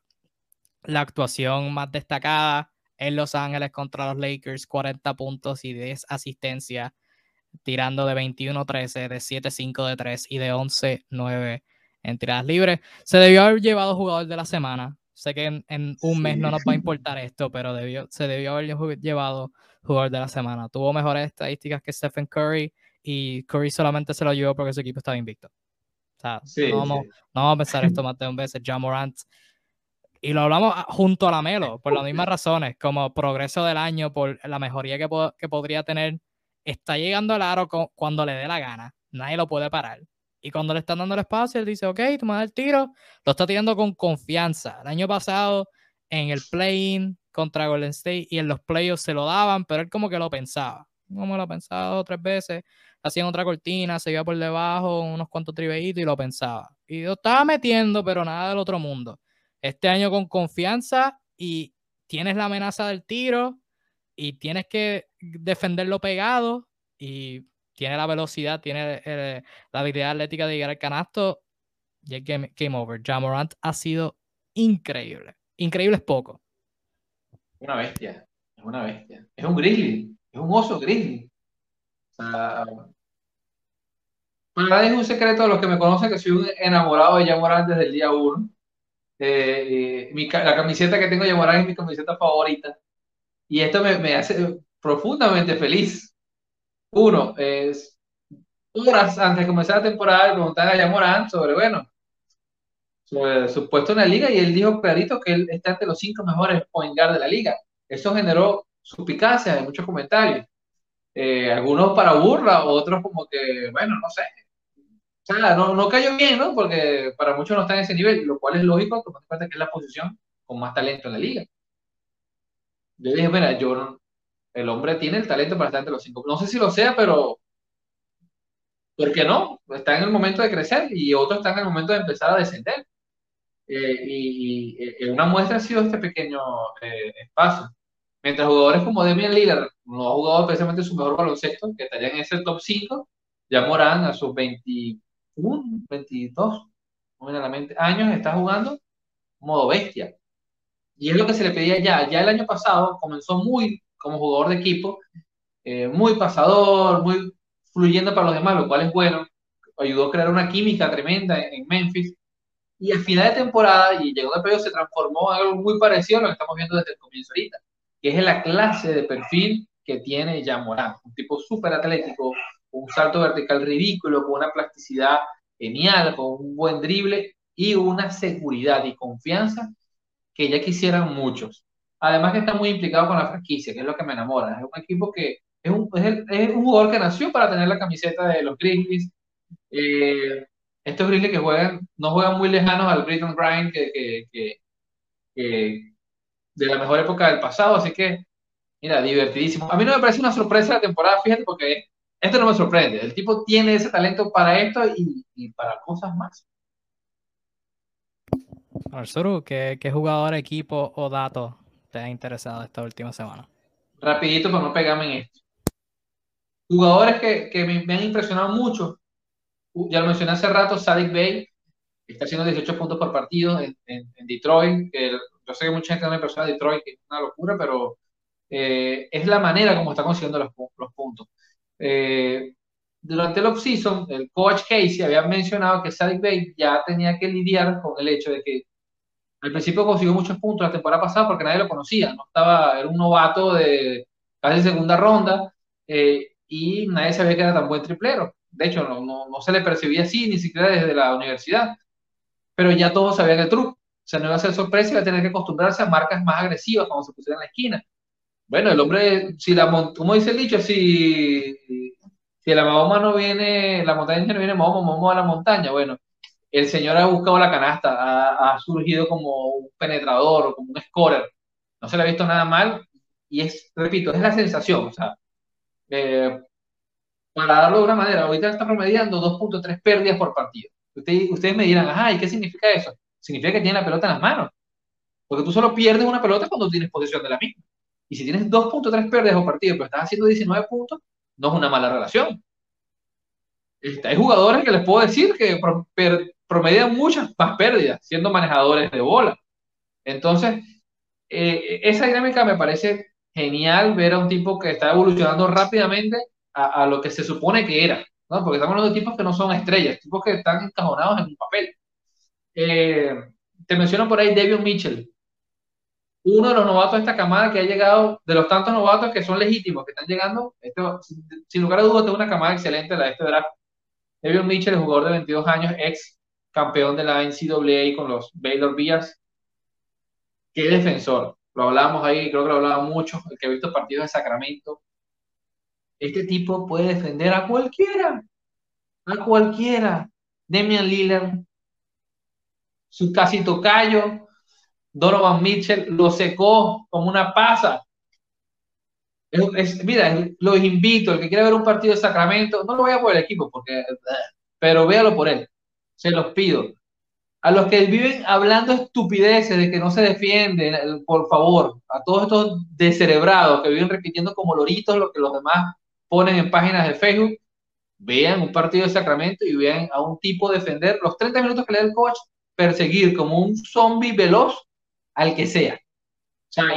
la actuación más destacada en Los Ángeles contra los Lakers, 40 puntos y 10 asistencias. Tirando de 21-13, de 7-5 de 3 y de 11-9 en tiradas libres. Se debió haber llevado jugador de la semana. Sé que en, un mes no nos va a importar esto, pero debió, se debió haber llevado jugador de la semana. Tuvo mejores estadísticas que Stephen Curry y Curry solamente se lo llevó porque su equipo estaba invicto. O sea, no, vamos, no, vamos, a pensar esto más de un veces. John Morant y lo hablamos junto a la Melo, por las mismas razones, como progreso del año, por la mejoría que, que podría tener, está llegando al aro cuando le dé la gana, nadie lo puede parar. Y cuando le están dando el espacio, él dice, ok, tú me das el tiro, lo está tirando con confianza. El año pasado, en el play-in contra Golden State y en los playoffs se lo daban, pero él como que lo pensaba. Como lo pensaba dos o tres veces, hacían otra cortina, se iba por debajo, unos cuantos tribeitos y lo pensaba. Y lo estaba metiendo, pero nada del otro mundo este año con confianza y tienes la amenaza del tiro y tienes que defenderlo pegado y tiene la velocidad, tiene eh, la habilidad atlética de llegar al canasto y game, game over. Jamorant ha sido increíble. Increíble es poco. Una bestia, es una bestia. Es un grizzly, es un oso grizzly. O sea, es un secreto a los que me conocen que soy un enamorado de Jamorant desde el día uno. Eh, la camiseta que tengo de Yamoran es mi camiseta favorita. Y esto me, hace profundamente feliz. Uno, es horas antes de comenzar la temporada, le preguntaban a Yamorán sobre, bueno, sobre su puesto en la liga y él dijo clarito que él está entre los cinco mejores point guard de la liga. Eso generó suspicacia en muchos comentarios. Eh, algunos para burla, otros como que, bueno, no sé, o sea, no, no cayó bien, ¿no? Porque para muchos no está en ese nivel, lo cual es lógico, tomando en cuenta que es la posición con más talento en la liga. Yo dije, mira, yo el hombre tiene el talento para estar entre los cinco. No sé si lo sea, pero ¿por qué no? Está en el momento de crecer y otros están en el momento de empezar a descender. Eh, y, y, una muestra ha sido este pequeño eh, espacio. Mientras jugadores como Demian Lillard no ha jugado especialmente su mejor baloncesto, que estaría en ese top 5, ya Morán a sus 20 un 22 años está jugando modo bestia. Y es lo que se le pedía ya. Ya el año pasado comenzó muy como jugador de equipo, eh, muy pasador, muy fluyendo para los demás, lo cual es bueno. Ayudó a crear una química tremenda en, Memphis. Y al final de temporada, y llegó de periodo, se transformó en algo muy parecido a lo que estamos viendo desde el comienzo ahorita, que es la clase de perfil que tiene Jan Morán. Un tipo súper atlético, un salto vertical ridículo, con una plasticidad genial, con un buen drible y una seguridad y confianza que ya quisieran muchos. Además que está muy implicado con la franquicia, que es lo que me enamora. Es un equipo que es un, es, un jugador que nació para tener la camiseta de los Grizzlies. Eh, estos Grizzlies que juegan, no juegan muy lejanos al Britton Grind que, que, que, de la mejor época del pasado, así que, mira, divertidísimo. A mí no me parece una sorpresa la temporada, fíjate, porque esto no me sorprende. El tipo tiene ese talento para esto y, para cosas más. Arzuru, ¿qué, ¿qué, jugador, equipo o dato te ha interesado esta última semana? Rapidito para no pegarme en esto. Jugadores que, que me, han impresionado mucho. Ya lo mencioné hace rato, Sadik Bay, está haciendo 18 puntos por partido en, Detroit. Que yo sé que mucha gente no me impresiona Detroit, que es una locura, pero eh, es la manera como está consiguiendo los, los puntos. Eh, durante el off-season, el coach Casey había mencionado que Sadik Bay ya tenía que lidiar con el hecho de que al principio consiguió muchos puntos la temporada pasada porque nadie lo conocía, no estaba, era un novato de casi segunda ronda eh, y nadie sabía que era tan buen triplero. De hecho, no, no, se le percibía así ni siquiera desde la universidad, pero ya todos sabían el truco. O sea, no iba a ser sorpresa, iba a tener que acostumbrarse a marcas más agresivas cuando se pusiera en la esquina. Bueno, el hombre, si la como dice el dicho, si, si la Mahoma no viene, la montaña no viene Mahoma, Mahoma a la montaña. Bueno, el señor ha buscado la canasta, ha, surgido como un penetrador o como un scorer. No se le ha visto nada mal y es, repito, es la sensación. O sea, eh, para darlo de una manera, ahorita está promediando 2.3 pérdidas por partido. ustedes me dirán, ajá, ¿y qué significa eso? Significa que tiene la pelota en las manos. Porque tú solo pierdes una pelota cuando tienes posesión de la misma. Y si tienes 2.3 pérdidas por partido, pero estás haciendo 19 puntos, no es una mala relación. Este, hay jugadores que les puedo decir que promedian muchas más pérdidas siendo manejadores de bola. Entonces, eh, esa dinámica me parece genial ver a un tipo que está evolucionando rápidamente a, lo que se supone que era, ¿no? Porque estamos hablando de tipos que no son estrellas, tipos que están encajonados en un papel. Eh, te menciono por ahí David Mitchell, uno de los novatos de esta camada que ha llegado, de los tantos novatos que son legítimos, que están llegando, sin lugar a dudas, es una camada excelente la de este draft. David Mitchell, el jugador de 22 años, ex campeón de la NCAA con los Baylor Bears. Qué defensor. Lo hablábamos ahí, creo que lo hablaba mucho, el que ha visto partidos de Sacramento. Este tipo puede defender a cualquiera. A cualquiera. Demian Lillard, su casi tocayo, Donovan Mitchell lo secó como una pasa. mira, los invito, el que quiera ver un partido de Sacramento, no lo vaya por el equipo, porque, pero véalo por él, se los pido. A los que viven hablando estupideces de que no se defienden, por favor, a todos estos descerebrados que viven repitiendo como loritos lo que los demás ponen en páginas de Facebook, vean un partido de Sacramento y vean a un tipo defender los 30 minutos que le da el coach, perseguir como un zombie veloz al que sea. O sea,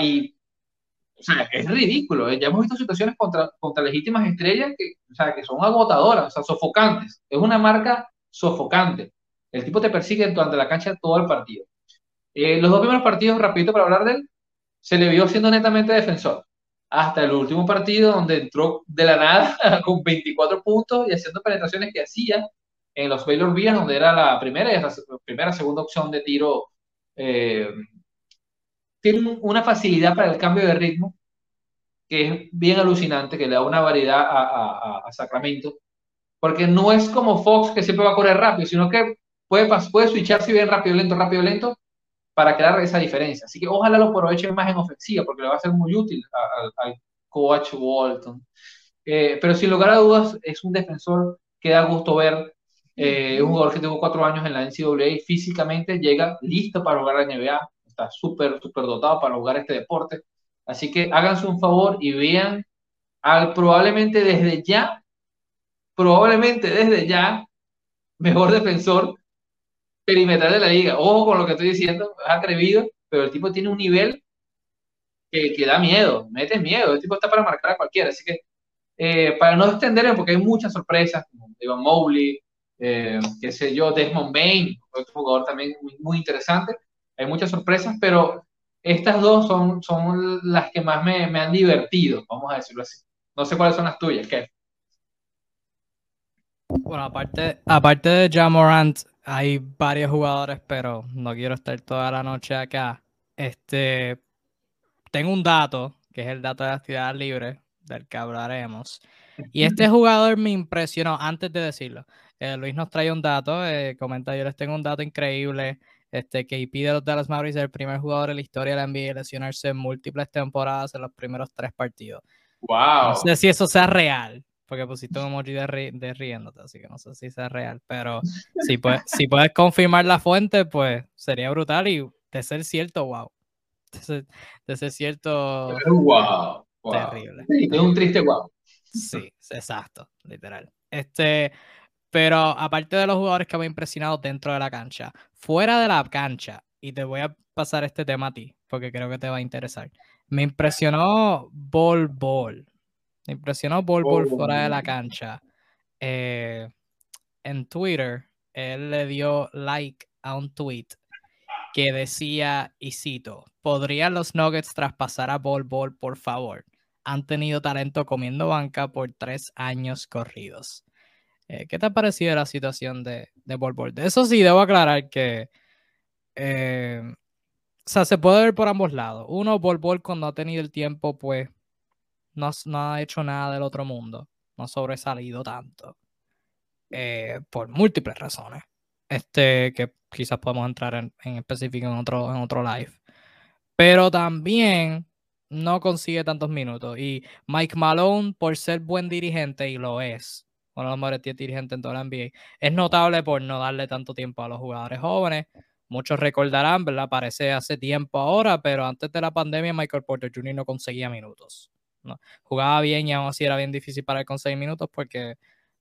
o sea, es ridículo. ¿eh? Ya hemos visto situaciones contra, contra legítimas estrellas que, o sea, que son agotadoras, o sea, sofocantes. Es una marca sofocante. El tipo te persigue durante la cancha todo el partido. Eh, los dos primeros partidos, rapidito para hablar de él, se le vio siendo netamente defensor. Hasta el último partido, donde entró de la nada con 24 puntos y haciendo penetraciones que hacía en los Baylor Bears, donde era la primera y primera, segunda opción de tiro eh, tiene una facilidad para el cambio de ritmo que es bien alucinante, que le da una variedad a, Sacramento, porque no es como Fox que siempre va a correr rápido, sino que puede, puede switcharse bien rápido, lento, rápido, lento, para crear esa diferencia. Así que ojalá lo aprovechen más en ofensiva, porque le va a ser muy útil al coach Walton. Eh, pero sin lugar a dudas, es un defensor que da gusto ver. Eh, un jugador que tuvo cuatro años en la NCAA físicamente llega listo para jugar la NBA, está súper, súper dotado para jugar este deporte. Así que háganse un favor y vean al probablemente desde ya, probablemente desde ya, mejor defensor perimetral de la liga. Ojo con lo que estoy diciendo, es atrevido, pero el tipo tiene un nivel que, que da miedo, mete miedo. El tipo está para marcar a cualquiera. Así que, eh, para no extenderme, porque hay muchas sorpresas, como Ivan Mowley, eh, qué sé yo, Desmond Bain, otro jugador también muy, muy interesante hay muchas sorpresas, pero estas dos son, son las que más me, me han divertido, vamos a decirlo así. No sé cuáles son las tuyas, ¿qué? Bueno, aparte, aparte de Jamorant, hay varios jugadores, pero no quiero estar toda la noche acá. Este, tengo un dato, que es el dato de la actividad libre, del que hablaremos. Y este jugador me impresionó, antes de decirlo. Eh, Luis nos trae un dato, eh, comenta, yo les tengo un dato increíble este, KP de los Dallas Mavericks es el primer jugador en la historia de la NBA lesionarse en múltiples temporadas en los primeros tres partidos. Wow. No sé si eso sea real, porque pusiste un emoji de, de riéndote, así que no sé si sea real, pero si, puedes, si puedes confirmar la fuente, pues sería brutal y de ser cierto, wow. De ser, cierto, wow. Terrible. es un triste wow. Sí, exacto, literal. Este, pero aparte de los jugadores que me han impresionado dentro de la cancha, fuera de la cancha, y te voy a pasar este tema a ti, porque creo que te va a interesar. Me impresionó Bol Bol. Me impresionó Bol Bol fuera de la cancha. Eh, en Twitter, él le dio like a un tweet que decía, y cito, ¿podrían los Nuggets traspasar a Bol Bol, por favor? Han tenido talento comiendo banca por tres años corridos. Eh, ¿Qué te ha parecido la situación de, de Bol De eso sí, debo aclarar que. Eh, o sea, se puede ver por ambos lados. Uno, Bol Bol, cuando ha tenido el tiempo, pues. No, ha hecho nada del otro mundo. No ha sobresalido tanto. Eh, por múltiples razones. Este, que quizás podemos entrar en, en específico en otro, en otro live. Pero también no consigue tantos minutos. Y Mike Malone, por ser buen dirigente, y lo es, uno de los mejores dirigentes en toda la NBA. Es notable por no darle tanto tiempo a los jugadores jóvenes. Muchos recordarán, ¿verdad? Parece hace tiempo ahora, pero antes de la pandemia Michael Porter Jr. no conseguía minutos. Jugaba bien y aún así era bien difícil para él conseguir minutos porque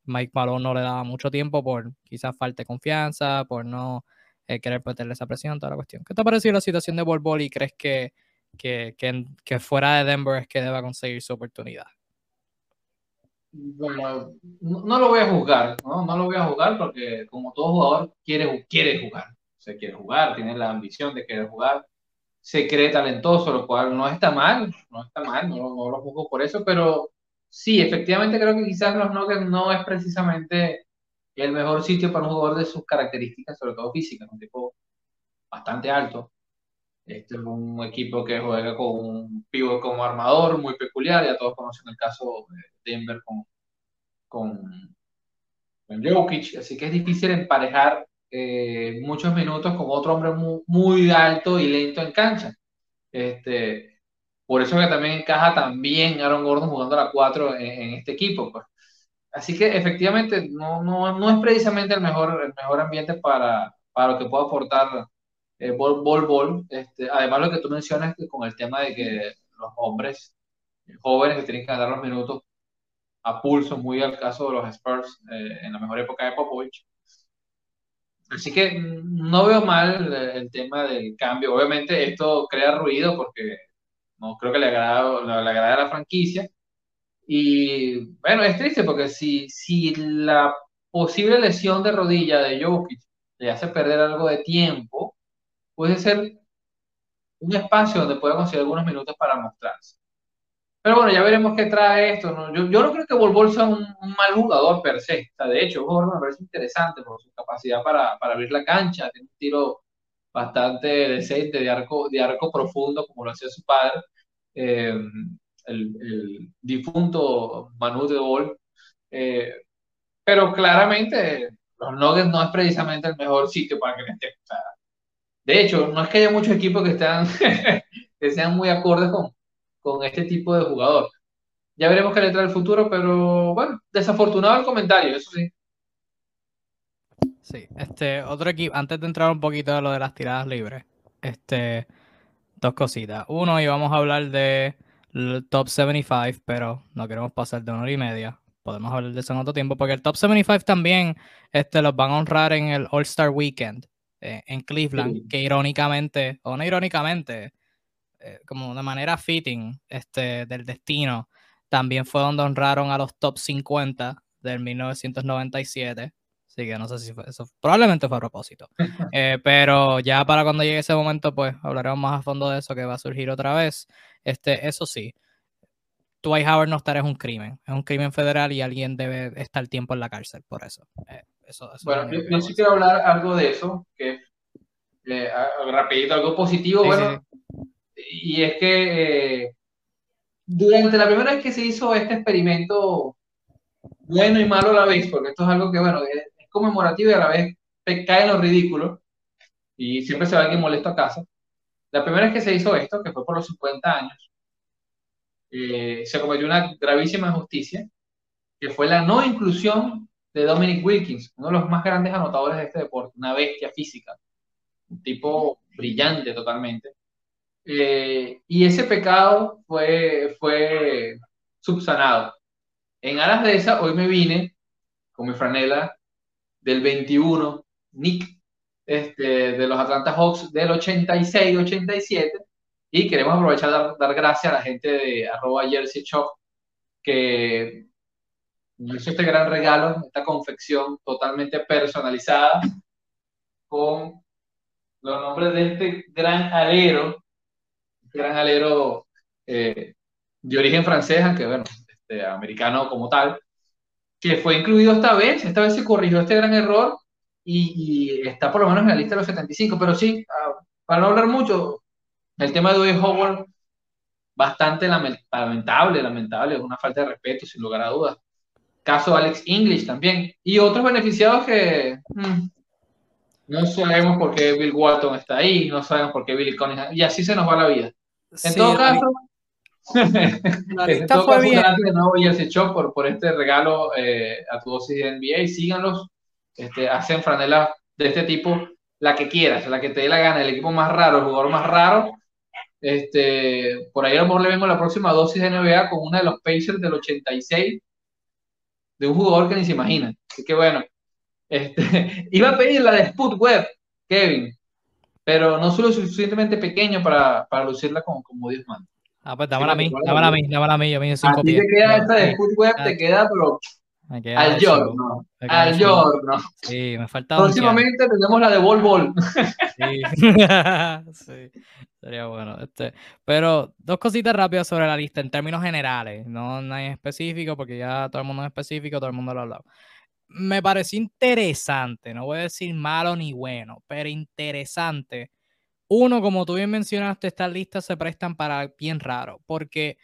Mike Malone no le daba mucho tiempo por quizás falta de confianza, por no eh, querer meterle esa presión, toda la cuestión. ¿Qué te ha parecido la situación de Bol Bol y crees que, que, que, que fuera de Denver es que deba conseguir su oportunidad? bueno, no, lo voy a juzgar, ¿no? No lo voy a juzgar porque como todo jugador quiere, quiere jugar. Se quiere jugar, tiene la ambición de querer jugar, se cree talentoso, lo cual no está mal, no está mal, no, no lo juzgo por eso, pero sí, efectivamente creo que quizás los Nuggets no es precisamente el mejor sitio para un jugador de sus características, sobre todo físicas, un tipo bastante alto. Este es un equipo que juega con un pivot como armador muy peculiar, ya todos conocen el caso de Denver con, con, Jokic, así que es difícil emparejar eh, muchos minutos con otro hombre muy, alto y lento en cancha. Este, por eso que también encaja también Aaron Gordon jugando a la 4 en, este equipo. Pues. Así que efectivamente no, no, no, es precisamente el mejor, el mejor ambiente para, para lo que pueda aportar eh, bol, bol, Este, además, lo que tú mencionas que con el tema de que los hombres jóvenes que tienen que ganar los minutos a pulso, muy al caso de los Spurs eh, en la mejor época de Popovich. Así que no veo mal el, tema del cambio. Obviamente esto crea ruido porque no creo que le agrade a la franquicia. Y bueno, es triste porque si, si la posible lesión de rodilla de Jokic le hace perder algo de tiempo, puede ser un espacio donde pueda conseguir algunos minutos para mostrarse. Pero bueno, ya veremos qué trae esto. Yo, no creo que Volvol sea un, mal jugador per se. de hecho, un jugador me parece interesante por su capacidad para, abrir la cancha. Tiene un tiro bastante decente de arco, de arco profundo, como lo hacía su padre, eh, el, difunto Manu de Bol. Eh, pero claramente, los Nuggets no es precisamente el mejor sitio para que le esté. De hecho, no es que haya muchos equipos que, están, que sean muy acordes con, con este tipo de jugador. Ya veremos qué le trae el futuro, pero bueno, desafortunado el comentario, eso sí. Sí, este, otro equipo, antes de entrar un poquito a lo de las tiradas libres, este, dos cositas. Uno, íbamos a hablar de top 75, pero no queremos pasar de una hora y media. Podemos hablar de eso en otro tiempo, porque el top 75 también este, los van a honrar en el All-Star Weekend. Eh, en Cleveland, que irónicamente, o no irónicamente, eh, como de manera fitting este, del destino, también fue donde honraron a los top 50 del 1997. Así que no sé si fue eso, probablemente fue a propósito. Eh, pero ya para cuando llegue ese momento, pues hablaremos más a fondo de eso que va a surgir otra vez. Este, eso sí, Dwight Howard no estar es un crimen, es un crimen federal y alguien debe estar tiempo en la cárcel por eso bueno, yo, sí quiero hablar algo de eso, que eh, rapidito, algo positivo, bueno, y es que eh, durante la primera vez que se hizo este experimento, bueno y malo a la vez, porque esto es algo que, bueno, es, conmemorativo y a la vez cae en lo ridículo, y siempre se va alguien molesto a casa. La primera vez que se hizo esto, que fue por los 50 años, eh, se cometió una gravísima injusticia, que fue la no inclusión de Dominic Wilkins, uno de los más grandes anotadores de este deporte, una bestia física, un tipo brillante totalmente. Eh, y ese pecado fue, fue subsanado. En aras de esa, hoy me vine con mi franela del 21, Nick, este, de los Atlanta Hawks del 86-87, y queremos aprovechar dar, dar gracias a la gente de arroba Jersey Shop, que hizo este gran regalo, esta confección totalmente personalizada con los nombres de este gran alero, gran alero eh, de origen francés, aunque bueno, este, americano como tal, que fue incluido esta vez, esta vez se corrigió este gran error y, está por lo menos en la lista de los 75, pero sí, ah, para no hablar mucho, el tema de Dwayne Howard, bastante lamentable, lamentable, es una falta de respeto, sin lugar a dudas caso Alex English también. Y otros beneficiados que mm, no sabemos por qué Bill Walton está ahí, no sabemos por qué Billy Cunningham, y así se nos va la vida. En todo caso, en todo caso, gracias de nuevo Jersey Shop por, por este regalo eh, a tu dosis de NBA. Síganlos, este, hacen franelas de este tipo, la que quieras, la que te dé la gana, el equipo más raro, el jugador más raro. Este, por ahí a lo mejor le vengo la próxima dosis de NBA con una de los Pacers del 86 de un jugador que ni se imagina. Así que bueno, este, iba a pedir la de Sput Web, Kevin, pero no soy lo suficientemente pequeño para, para lucirla como, como Dios manda. Ah, pues dámela a mí, dámela a mí, dámela a mí, yo me cinco ti te queda esta de Food Web, te queda, pero al giorno, al giorno. Sí, me falta Próximamente tenemos la de Bol Bol. Sí. sí. sería bueno. Este, pero dos cositas rápidas sobre la lista en términos generales, no, no en específico, porque ya todo el mundo es específico, todo el mundo lo ha hablado. Me pareció interesante, no voy a decir malo ni bueno, pero interesante uno, como tú bien mencionaste, estas listas se prestan para bien raro, porque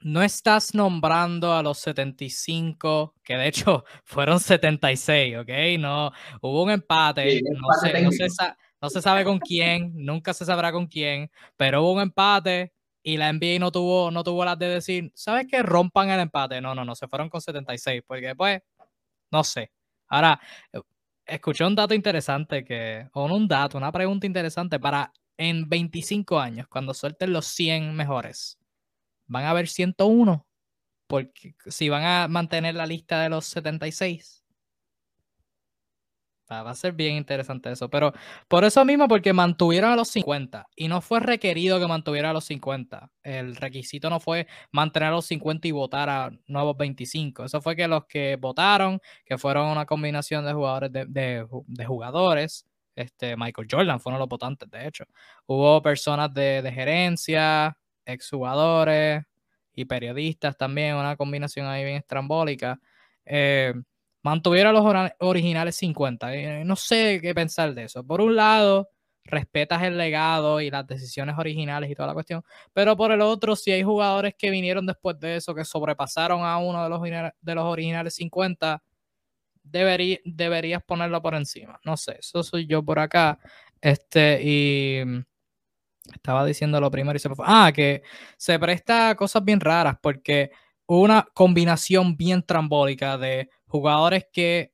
no estás nombrando a los 75, que de hecho fueron 76, ¿ok? No, hubo un empate, no, se, sabe con quién, nunca se sabrá con quién, pero hubo un empate y la NBA no tuvo, no tuvo las de decir, ¿sabes qué? Rompan el empate. No, no, no, se fueron con 76, porque pues, no sé. Ahora, escuché un dato interesante que, o un dato, una pregunta interesante para en 25 años, cuando suelten los 100 mejores, van a haber 101, porque si van a mantener la lista de los 76. Va a ser bien interesante eso. Pero por eso mismo, porque mantuvieron a los 50 y no fue requerido que mantuviera a los 50. El requisito no fue mantener a los 50 y votar a nuevos 25. Eso fue que los que votaron, que fueron una combinación de jugadores, de, jugadores, este, Michael Jordan fue uno de los votantes, de hecho. Hubo personas de, de gerencia, exjugadores y periodistas también, una combinación ahí bien estrambólica. Eh, mantuviera los originales 50. Eh, no sé qué pensar de eso. Por un lado, respetas el legado y las decisiones originales y toda la cuestión, pero por el otro, si hay jugadores que vinieron después de eso, que sobrepasaron a uno de los, de los originales 50, deberías ponerlo por encima. No sé, eso soy yo por acá. Este, y estaba diciendo lo primero y se me fue. Ah, que se presta a cosas bien raras porque una combinación bien trambólica de jugadores que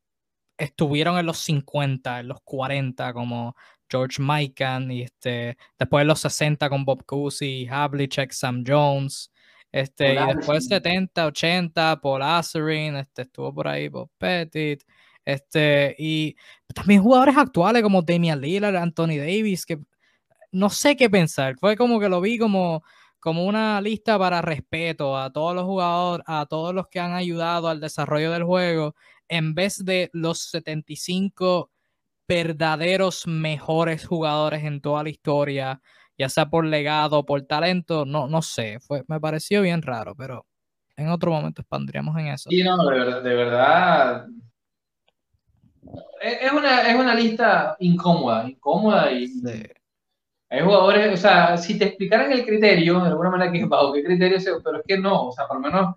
estuvieron en los 50, en los 40, como George Mikan, y este, después en los 60 con Bob Cousy, Havlicek, Sam Jones, este, y después 70, 80, Paul Azarin, este, estuvo por ahí Bob Pettit, este, y también jugadores actuales como Damian Lillard, Anthony Davis, que no sé qué pensar, fue como que lo vi como como una lista para respeto a todos los jugadores, a todos los que han ayudado al desarrollo del juego, en vez de los 75 verdaderos mejores jugadores en toda la historia, ya sea por legado por talento, no, no sé, fue, me pareció bien raro, pero en otro momento expandríamos en eso. Sí, no, de verdad, es, una, es una lista incómoda, incómoda y, hay jugadores, o sea, si te explicaran el criterio, de alguna manera, que bajo qué criterio, pero es que no, o sea, por lo menos,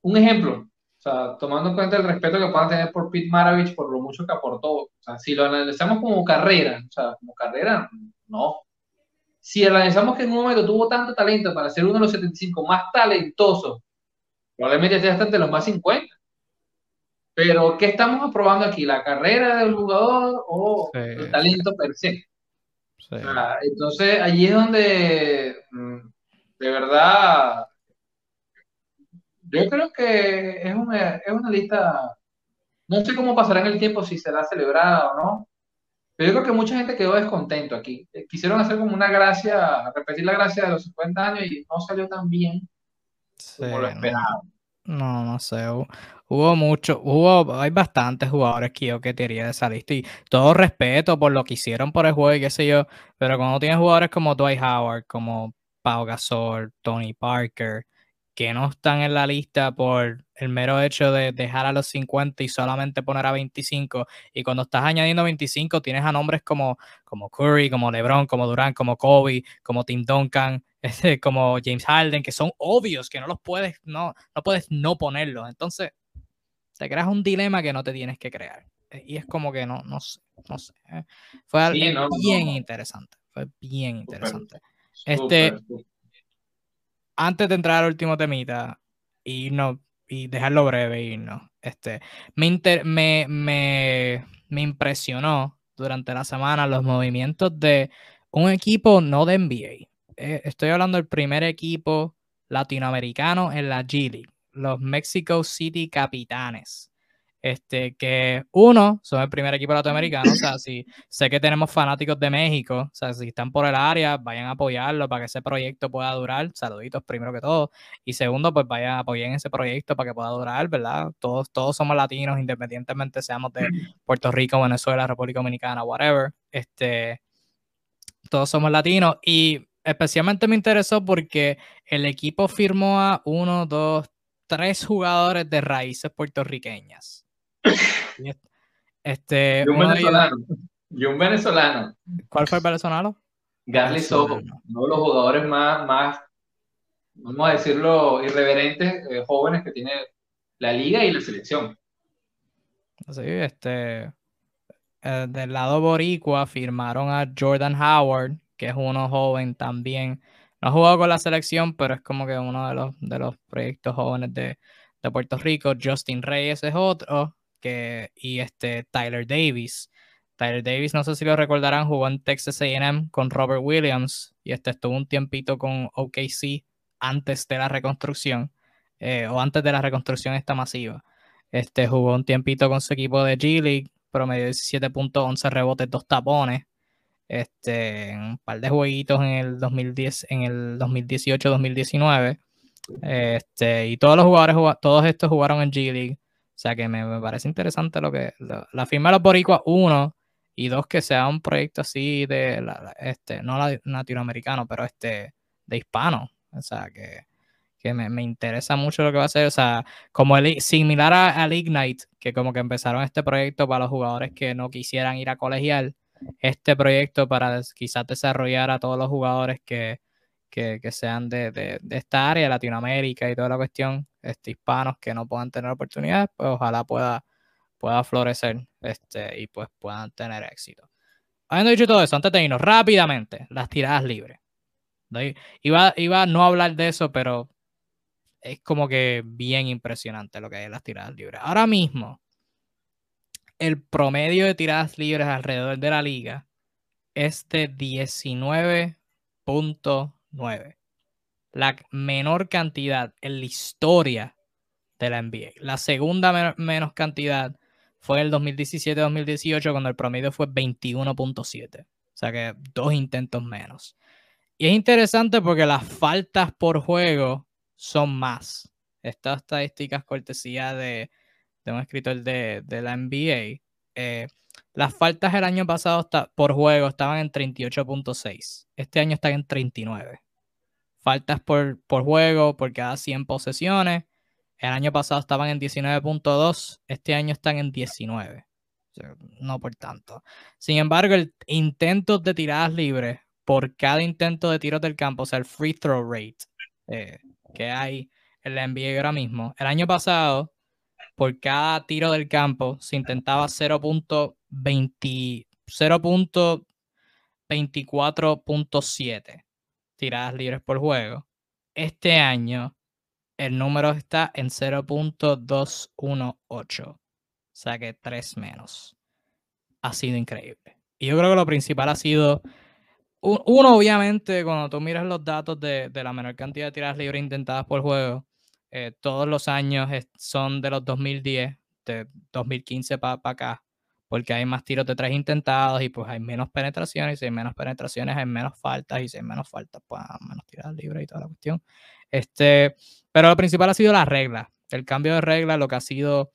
un ejemplo, o sea, tomando en cuenta el respeto que puedan tener por Pete Maravich, por lo mucho que aportó, o sea, si lo analizamos como carrera, o sea, como carrera, no. Si analizamos que en un momento tuvo tanto talento para ser uno de los 75 más talentosos, probablemente esté hasta entre los más 50. Pero, ¿qué estamos aprobando aquí? ¿La carrera del jugador o el talento per se? Entonces, allí es donde, mm, de verdad, yo creo que es una, es una lista, no sé cómo pasará en el tiempo, si será celebrada o no, pero yo creo que mucha gente quedó descontento aquí. Eh, quisieron hacer como una gracia, repetir la gracia de los 50 años y no salió tan bien como lo esperaban. No, no sé. Hubo mucho, hubo, hay bastantes jugadores que yo que de esa lista y todo respeto por lo que hicieron por el juego y qué sé yo, pero cuando tienes jugadores como Dwight Howard, como Pau Gasol, Tony Parker, que no están en la lista por el mero hecho de dejar a los 50 y solamente poner a 25. Y cuando estás añadiendo 25, tienes a nombres como, como Curry, como LeBron, como Durant, como Kobe, como Tim Duncan, este, como James Harden, que son obvios, que no los puedes no, no puedes no ponerlos. Entonces, te creas un dilema que no te tienes que crear. Y es como que no, no sé, no sé. ¿eh? Fue bien interesante. Fue bien interesante. este, antes de entrar al último temita y no y dejarlo breve y no, este, me, me, me, me impresionó durante la semana los movimientos de un equipo no de NBA. Eh, estoy hablando del primer equipo latinoamericano en la G League, los Mexico City Capitanes. este, que uno, son el primer equipo latinoamericano, o sea, si sé que tenemos fanáticos de México, o sea, si están por el área, vayan a apoyarlo para que ese proyecto pueda durar, saluditos primero que todo, y segundo, pues vayan a apoyar ese proyecto para que pueda durar, ¿verdad? Todos, todos somos latinos, independientemente seamos de Puerto Rico, Venezuela, República Dominicana, whatever, este, todos somos latinos, y especialmente me interesó porque el equipo firmó a uno, dos, tres jugadores de raíces puertorriqueñas. Este, y un venezolano. Y un venezolano. ¿Cuál fue el venezolano? Garly Soto, uno de los jugadores más, más, vamos a decirlo, irreverentes, eh, jóvenes que tiene la liga y la selección. Sí, este, eh, del lado boricua firmaron a Jordan Howard, que es uno joven también. No ha jugado con la selección, pero es como que uno de los, de los proyectos jóvenes de, de Puerto Rico. Justin Reyes es otro que, y este Tyler Davis. Tyler Davis, no sé si lo recordarán, jugó en Texas AM con Robert Williams y este estuvo un tiempito con OKC antes de la reconstrucción eh, o antes de la reconstrucción esta masiva. Este jugó un tiempito con su equipo de G League, promedio 17.11 rebotes, dos tapones. Este, un par de jueguitos en el 2010, en el 2018-2019. Este, y todos los jugadores, todos estos jugaron en G League. O sea que me, parece interesante lo que la firma de los Boricuas, uno, y dos, que sea un proyecto así de, este, no latinoamericano, pero este, de hispano. O sea que, me, interesa mucho lo que va a ser. O sea, como el, similar al Ignite, que como que empezaron este proyecto para los jugadores que no quisieran ir a colegial, este proyecto para quizás desarrollar a todos los jugadores que, que, sean de, esta área, Latinoamérica y toda la cuestión, este, hispanos que no puedan tener oportunidades, pues ojalá pueda, pueda florecer este, y pues puedan tener éxito. Habiendo dicho todo eso, antes de irnos rápidamente, las tiradas libres. Iba, iba a no hablar de eso, pero es como que bien impresionante lo que hay en las tiradas libres. Ahora mismo, el promedio de tiradas libres alrededor de la liga es de 19.9 9. La menor cantidad en la historia de la NBA. La segunda menos cantidad fue el 2017-2018 cuando el promedio fue 21.7. O sea que dos intentos menos. Y es interesante porque las faltas por juego son más. Estas estadísticas cortesía de, de un escritor de, la NBA. Eh, las faltas el año pasado por juego estaban en 38.6. Este año están en 39. Faltas por, por juego por cada 100 posesiones. El año pasado estaban en 19.2. Este año están en 19. no por tanto. Sin embargo, el intento de tiradas libres por cada intento de tiros del campo, o sea, el free throw rate eh, que hay en la NBA ahora mismo. El año pasado, por cada tiro del campo, se intentaba 0.24.7 tiradas libres por juego. Este año el número está en 0.218. O sea que 3 menos. Ha sido increíble. Y yo creo que lo principal ha sido, uno, obviamente, cuando tú miras los datos de, la menor cantidad de tiradas libres intentadas por juego, eh, todos los años son de los 2010, de 2015 para acá porque hay más tiros de tres intentados y pues hay menos penetraciones, y si hay menos penetraciones hay menos faltas, y si hay menos faltas, pues menos tiradas libres y toda la cuestión. Este, pero lo principal ha sido la regla, el cambio de regla, lo que ha sido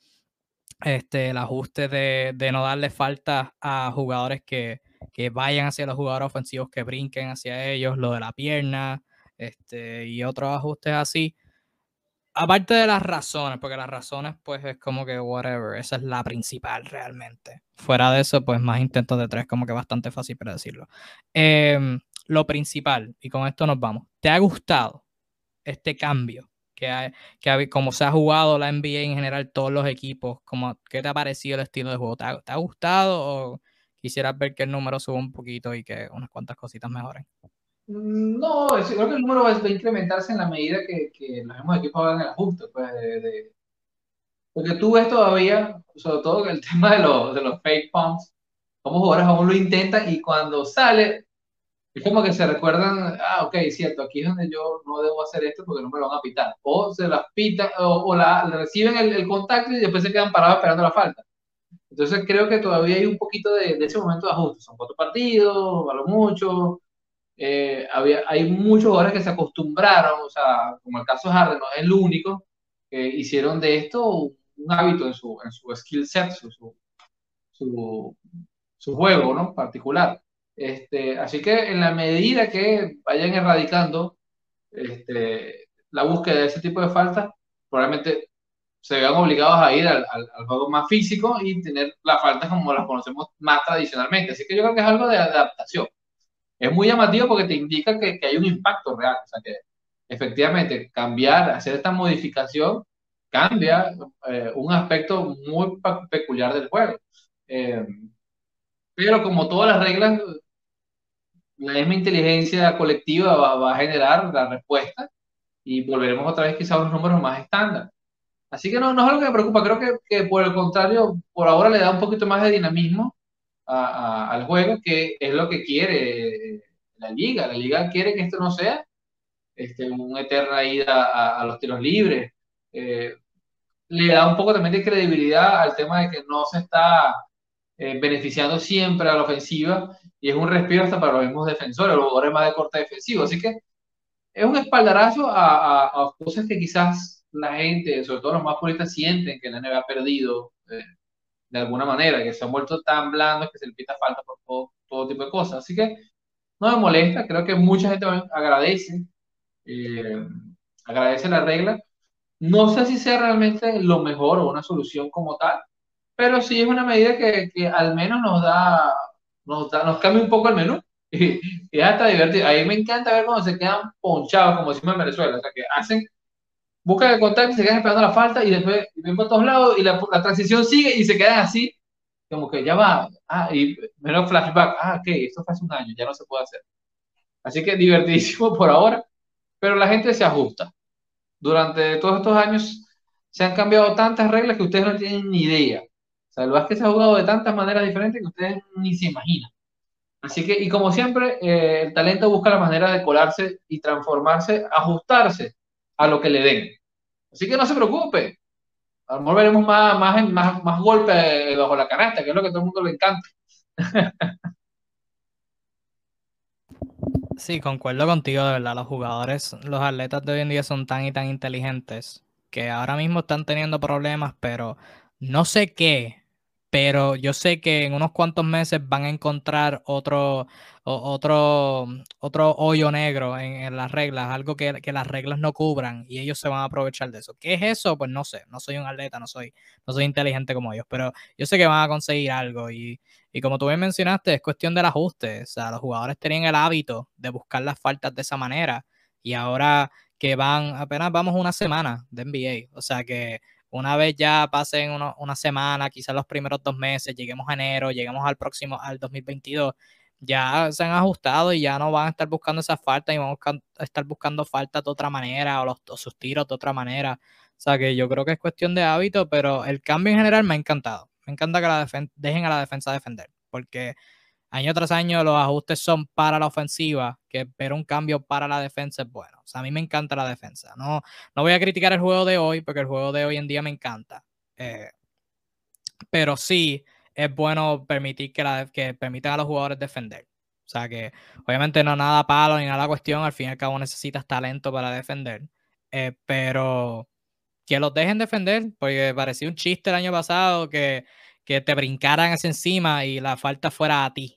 este, el ajuste de, de no darle falta a jugadores que, que, vayan hacia los jugadores ofensivos, que brinquen hacia ellos, lo de la pierna, este, y otros ajustes así aparte de las razones, porque las razones, pues es como que whatever, esa es la principal realmente. Fuera de eso, pues más intentos de tres, como que bastante fácil para decirlo. Em, lo principal, y con esto nos vamos, ¿te ha gustado este cambio? Que, hay, que como se ha jugado la NBA en general, todos los equipos, como, ¿qué te ha parecido el estilo de juego? ¿Te ha, te ha gustado o quisieras ver que el número suba un poquito y que unas cuantas cositas mejoren? Mm, no, creo que el número va, a incrementarse en la medida que, que los mismos equipos hagan el ajuste. Pues, de, Porque tú ves todavía, sobre todo el tema de los, de los fake pumps, como jugadores aún lo intentan y cuando sale, es como que se recuerdan, ah, ok, cierto, aquí es donde yo no debo hacer esto porque no me lo van a pitar. O se las pitan, o, la, reciben el, contacto y después se quedan parados esperando la falta. Entonces creo que todavía hay un poquito de, ese momento de ajuste. Son cuatro partidos, valo mucho. Eh, había, hay muchos jugadores que se acostumbraron, o sea, como el caso de Harden, no es el único, que hicieron de esto un, hábito en su, en su skill set, su, su, su juego ¿no? particular. Este, así que en la medida que vayan erradicando este, la búsqueda de ese tipo de faltas, probablemente se vean obligados a ir al, juego más físico y tener las faltas como las conocemos más tradicionalmente. Así que yo creo que es algo de adaptación. Es muy llamativo porque te indica que, hay un impacto real. O sea, que efectivamente cambiar, hacer esta modificación, cambia eh, un aspecto muy peculiar del juego. Eh, pero como todas las reglas, la misma inteligencia colectiva va, a generar la respuesta y volveremos otra vez quizá a unos números más estándar. Así que no, no es algo que me preocupa, creo que, que, por el contrario, por ahora le da un poquito más de dinamismo al juego, que es lo que quiere la liga. La liga quiere que esto no sea este, una eterna ida a, los tiros libres. Eh, le da un poco también de credibilidad al tema de que no se está eh, beneficiando siempre a la ofensiva y es un respiro hasta para los mismos defensores, los jugadores más de corte defensivo. Así que es un espaldarazo a, a, cosas que quizás la gente, sobre todo los más puristas, sienten que la NBA ha perdido eh, de alguna manera, que se han vuelto tan blandos que se le pita falta por todo, todo, tipo de cosas. Así que no me molesta, creo que mucha gente agradece, eh, agradece la regla. No sé si sea realmente lo mejor o una solución como tal, pero sí es una medida que, que al menos nos da nos, nos cambia un poco el menú y, y hasta divertido. A mí me encanta ver cuando se quedan ponchados, como decimos en Venezuela, o sea, que hacen, buscan el contacto y se quedan esperando la falta y después ven por todos lados y la, la, transición sigue y se quedan así, como que ya va, ah, y menos flashback, ah, ok, esto fue hace un año, ya no se puede hacer. Así que divertidísimo por ahora, pero la gente se ajusta. Durante todos estos años se han cambiado tantas reglas que ustedes no tienen ni idea sea, el básquet se ha jugado de tantas maneras diferentes que ustedes ni se imaginan. Así que, y como siempre, eh, el talento busca la manera de colarse y transformarse, ajustarse a lo que le den. Así que no se preocupe. A lo mejor veremos más, más, más, más golpes bajo la canasta, que es lo que a todo el mundo le encanta. Sí, concuerdo contigo, de verdad. Los jugadores, los atletas de hoy en día son tan y tan inteligentes que ahora mismo están teniendo problemas, pero no sé qué, pero yo sé que en unos cuantos meses van a encontrar otro, otro, otro hoyo negro en, las reglas, algo que, las reglas no cubran y ellos se van a aprovechar de eso. ¿Qué es eso? Pues no sé, no soy un atleta, no soy, no soy inteligente como ellos, pero yo sé que van a conseguir algo y, y como tú bien mencionaste, es cuestión del ajuste. O sea, los jugadores tenían el hábito de buscar las faltas de esa manera y ahora que van, apenas vamos una semana de NBA, o sea que una vez ya pasen una semana, quizás los primeros dos meses, lleguemos a enero, lleguemos al próximo, al 2022, ya se han ajustado y ya no van a estar buscando esas faltas y van a estar buscando faltas de otra manera o, los, sus tiros de otra manera. O sea que yo creo que es cuestión de hábito, pero el cambio en general me ha encantado. Me encanta que la dejen a la defensa defender, porque año tras año los ajustes son para la ofensiva, que ver un cambio para la defensa es bueno. O sea, a mí me encanta la defensa. No, no voy a criticar el juego de hoy, porque el juego de hoy en día me encanta. Eh, pero sí es bueno permitir que, la, que permitan a los jugadores defender. O sea que obviamente no nada palo ni nada cuestión, al fin y al cabo necesitas talento para defender. Eh, pero que los dejen defender, porque parecía un chiste el año pasado que, que te brincaran hacia encima y la falta fuera a ti.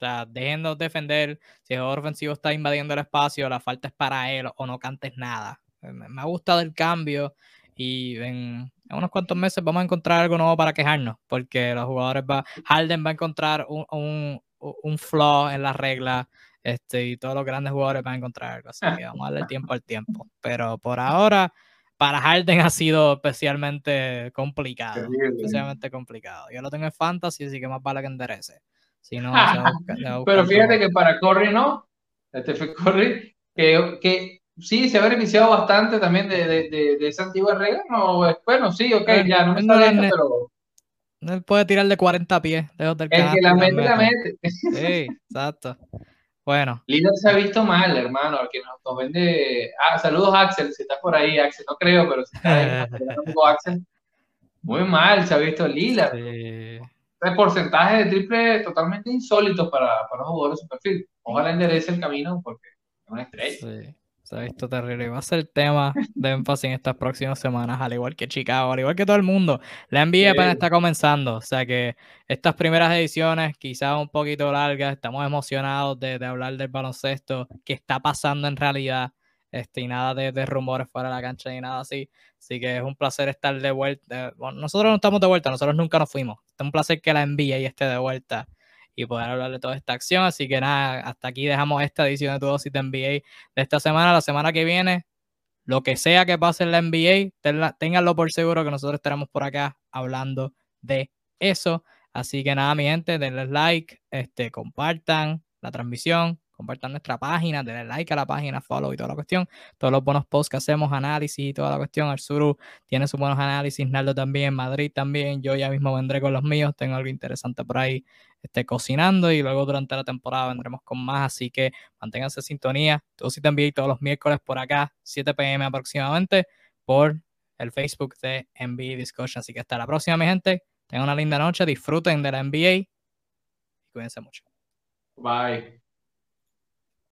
O sea, defender. Si el jugador ofensivo está invadiendo el espacio, la falta es para él o no cantes nada. Me ha gustado el cambio y en, unos cuantos meses vamos a encontrar algo nuevo para quejarnos, porque los jugadores va, Harden va a encontrar un, un, un flaw en las reglas este, y todos los grandes jugadores van a encontrar algo. Así que vamos a darle tiempo al tiempo. Pero por ahora, para Harden ha sido especialmente complicado. Especialmente complicado. Yo lo tengo en fantasy, así que más vale que enderece. Pero fíjate que para Corey no, este fue Corey, que, que sí se ha beneficiado bastante también de, de, de, esa antigua regla. No, bueno, sí, ok, ya no me sale esto, pero. Él puede tirar de 40 pies lejos del El que la mete, la mete. Sí, exacto. Bueno. Lillard se ha visto mal, hermano, al que nos, vende. Ah, saludos, Axel, si estás por ahí, Axel. No creo, pero si estás ahí, Axel. Muy mal se ha visto Lillard. Sí. El porcentaje de triple totalmente insólito para, para los jugadores de su perfil. Ojalá enderece el camino porque es una estrella. Sí. Se ha visto terrible. Va a ser tema de énfasis en estas próximas semanas, al igual que Chicago, al igual que todo el mundo. La NBA apenas está comenzando, o sea que estas primeras ediciones, quizás un poquito largas, estamos emocionados de, hablar del baloncesto, que está pasando en realidad, este, y nada de, rumores fuera de la cancha ni nada así. Así que es un placer estar de vuelta. nosotros no estamos de vuelta, nosotros nunca nos fuimos. Es un placer que la NBA esté de vuelta y poder hablar de toda esta acción. Así que nada, hasta aquí dejamos esta edición de Tu Dosis de NBA de esta semana. La semana que viene, lo que sea que pase en la NBA, ténganlo por seguro que nosotros estaremos por acá hablando de eso. Así que nada, mi gente, denle like, este, compartan la transmisión, compartan nuestra página, denle like a la página, follow y toda la cuestión. Todos los buenos posts que hacemos, análisis y toda la cuestión. Arzuru tiene sus buenos análisis, Naldo también, Madrid también. Yo ya mismo vendré con los míos, tengo algo interesante por ahí este, cocinando y luego durante la temporada vendremos con más. Así que manténganse en sintonía. Todos sí también todos los miércoles por acá, 7 pm aproximadamente, por el Facebook de NBA Discussion. Así que hasta la próxima, mi gente. Tengan una linda noche, disfruten de la NBA y cuídense mucho. Bye.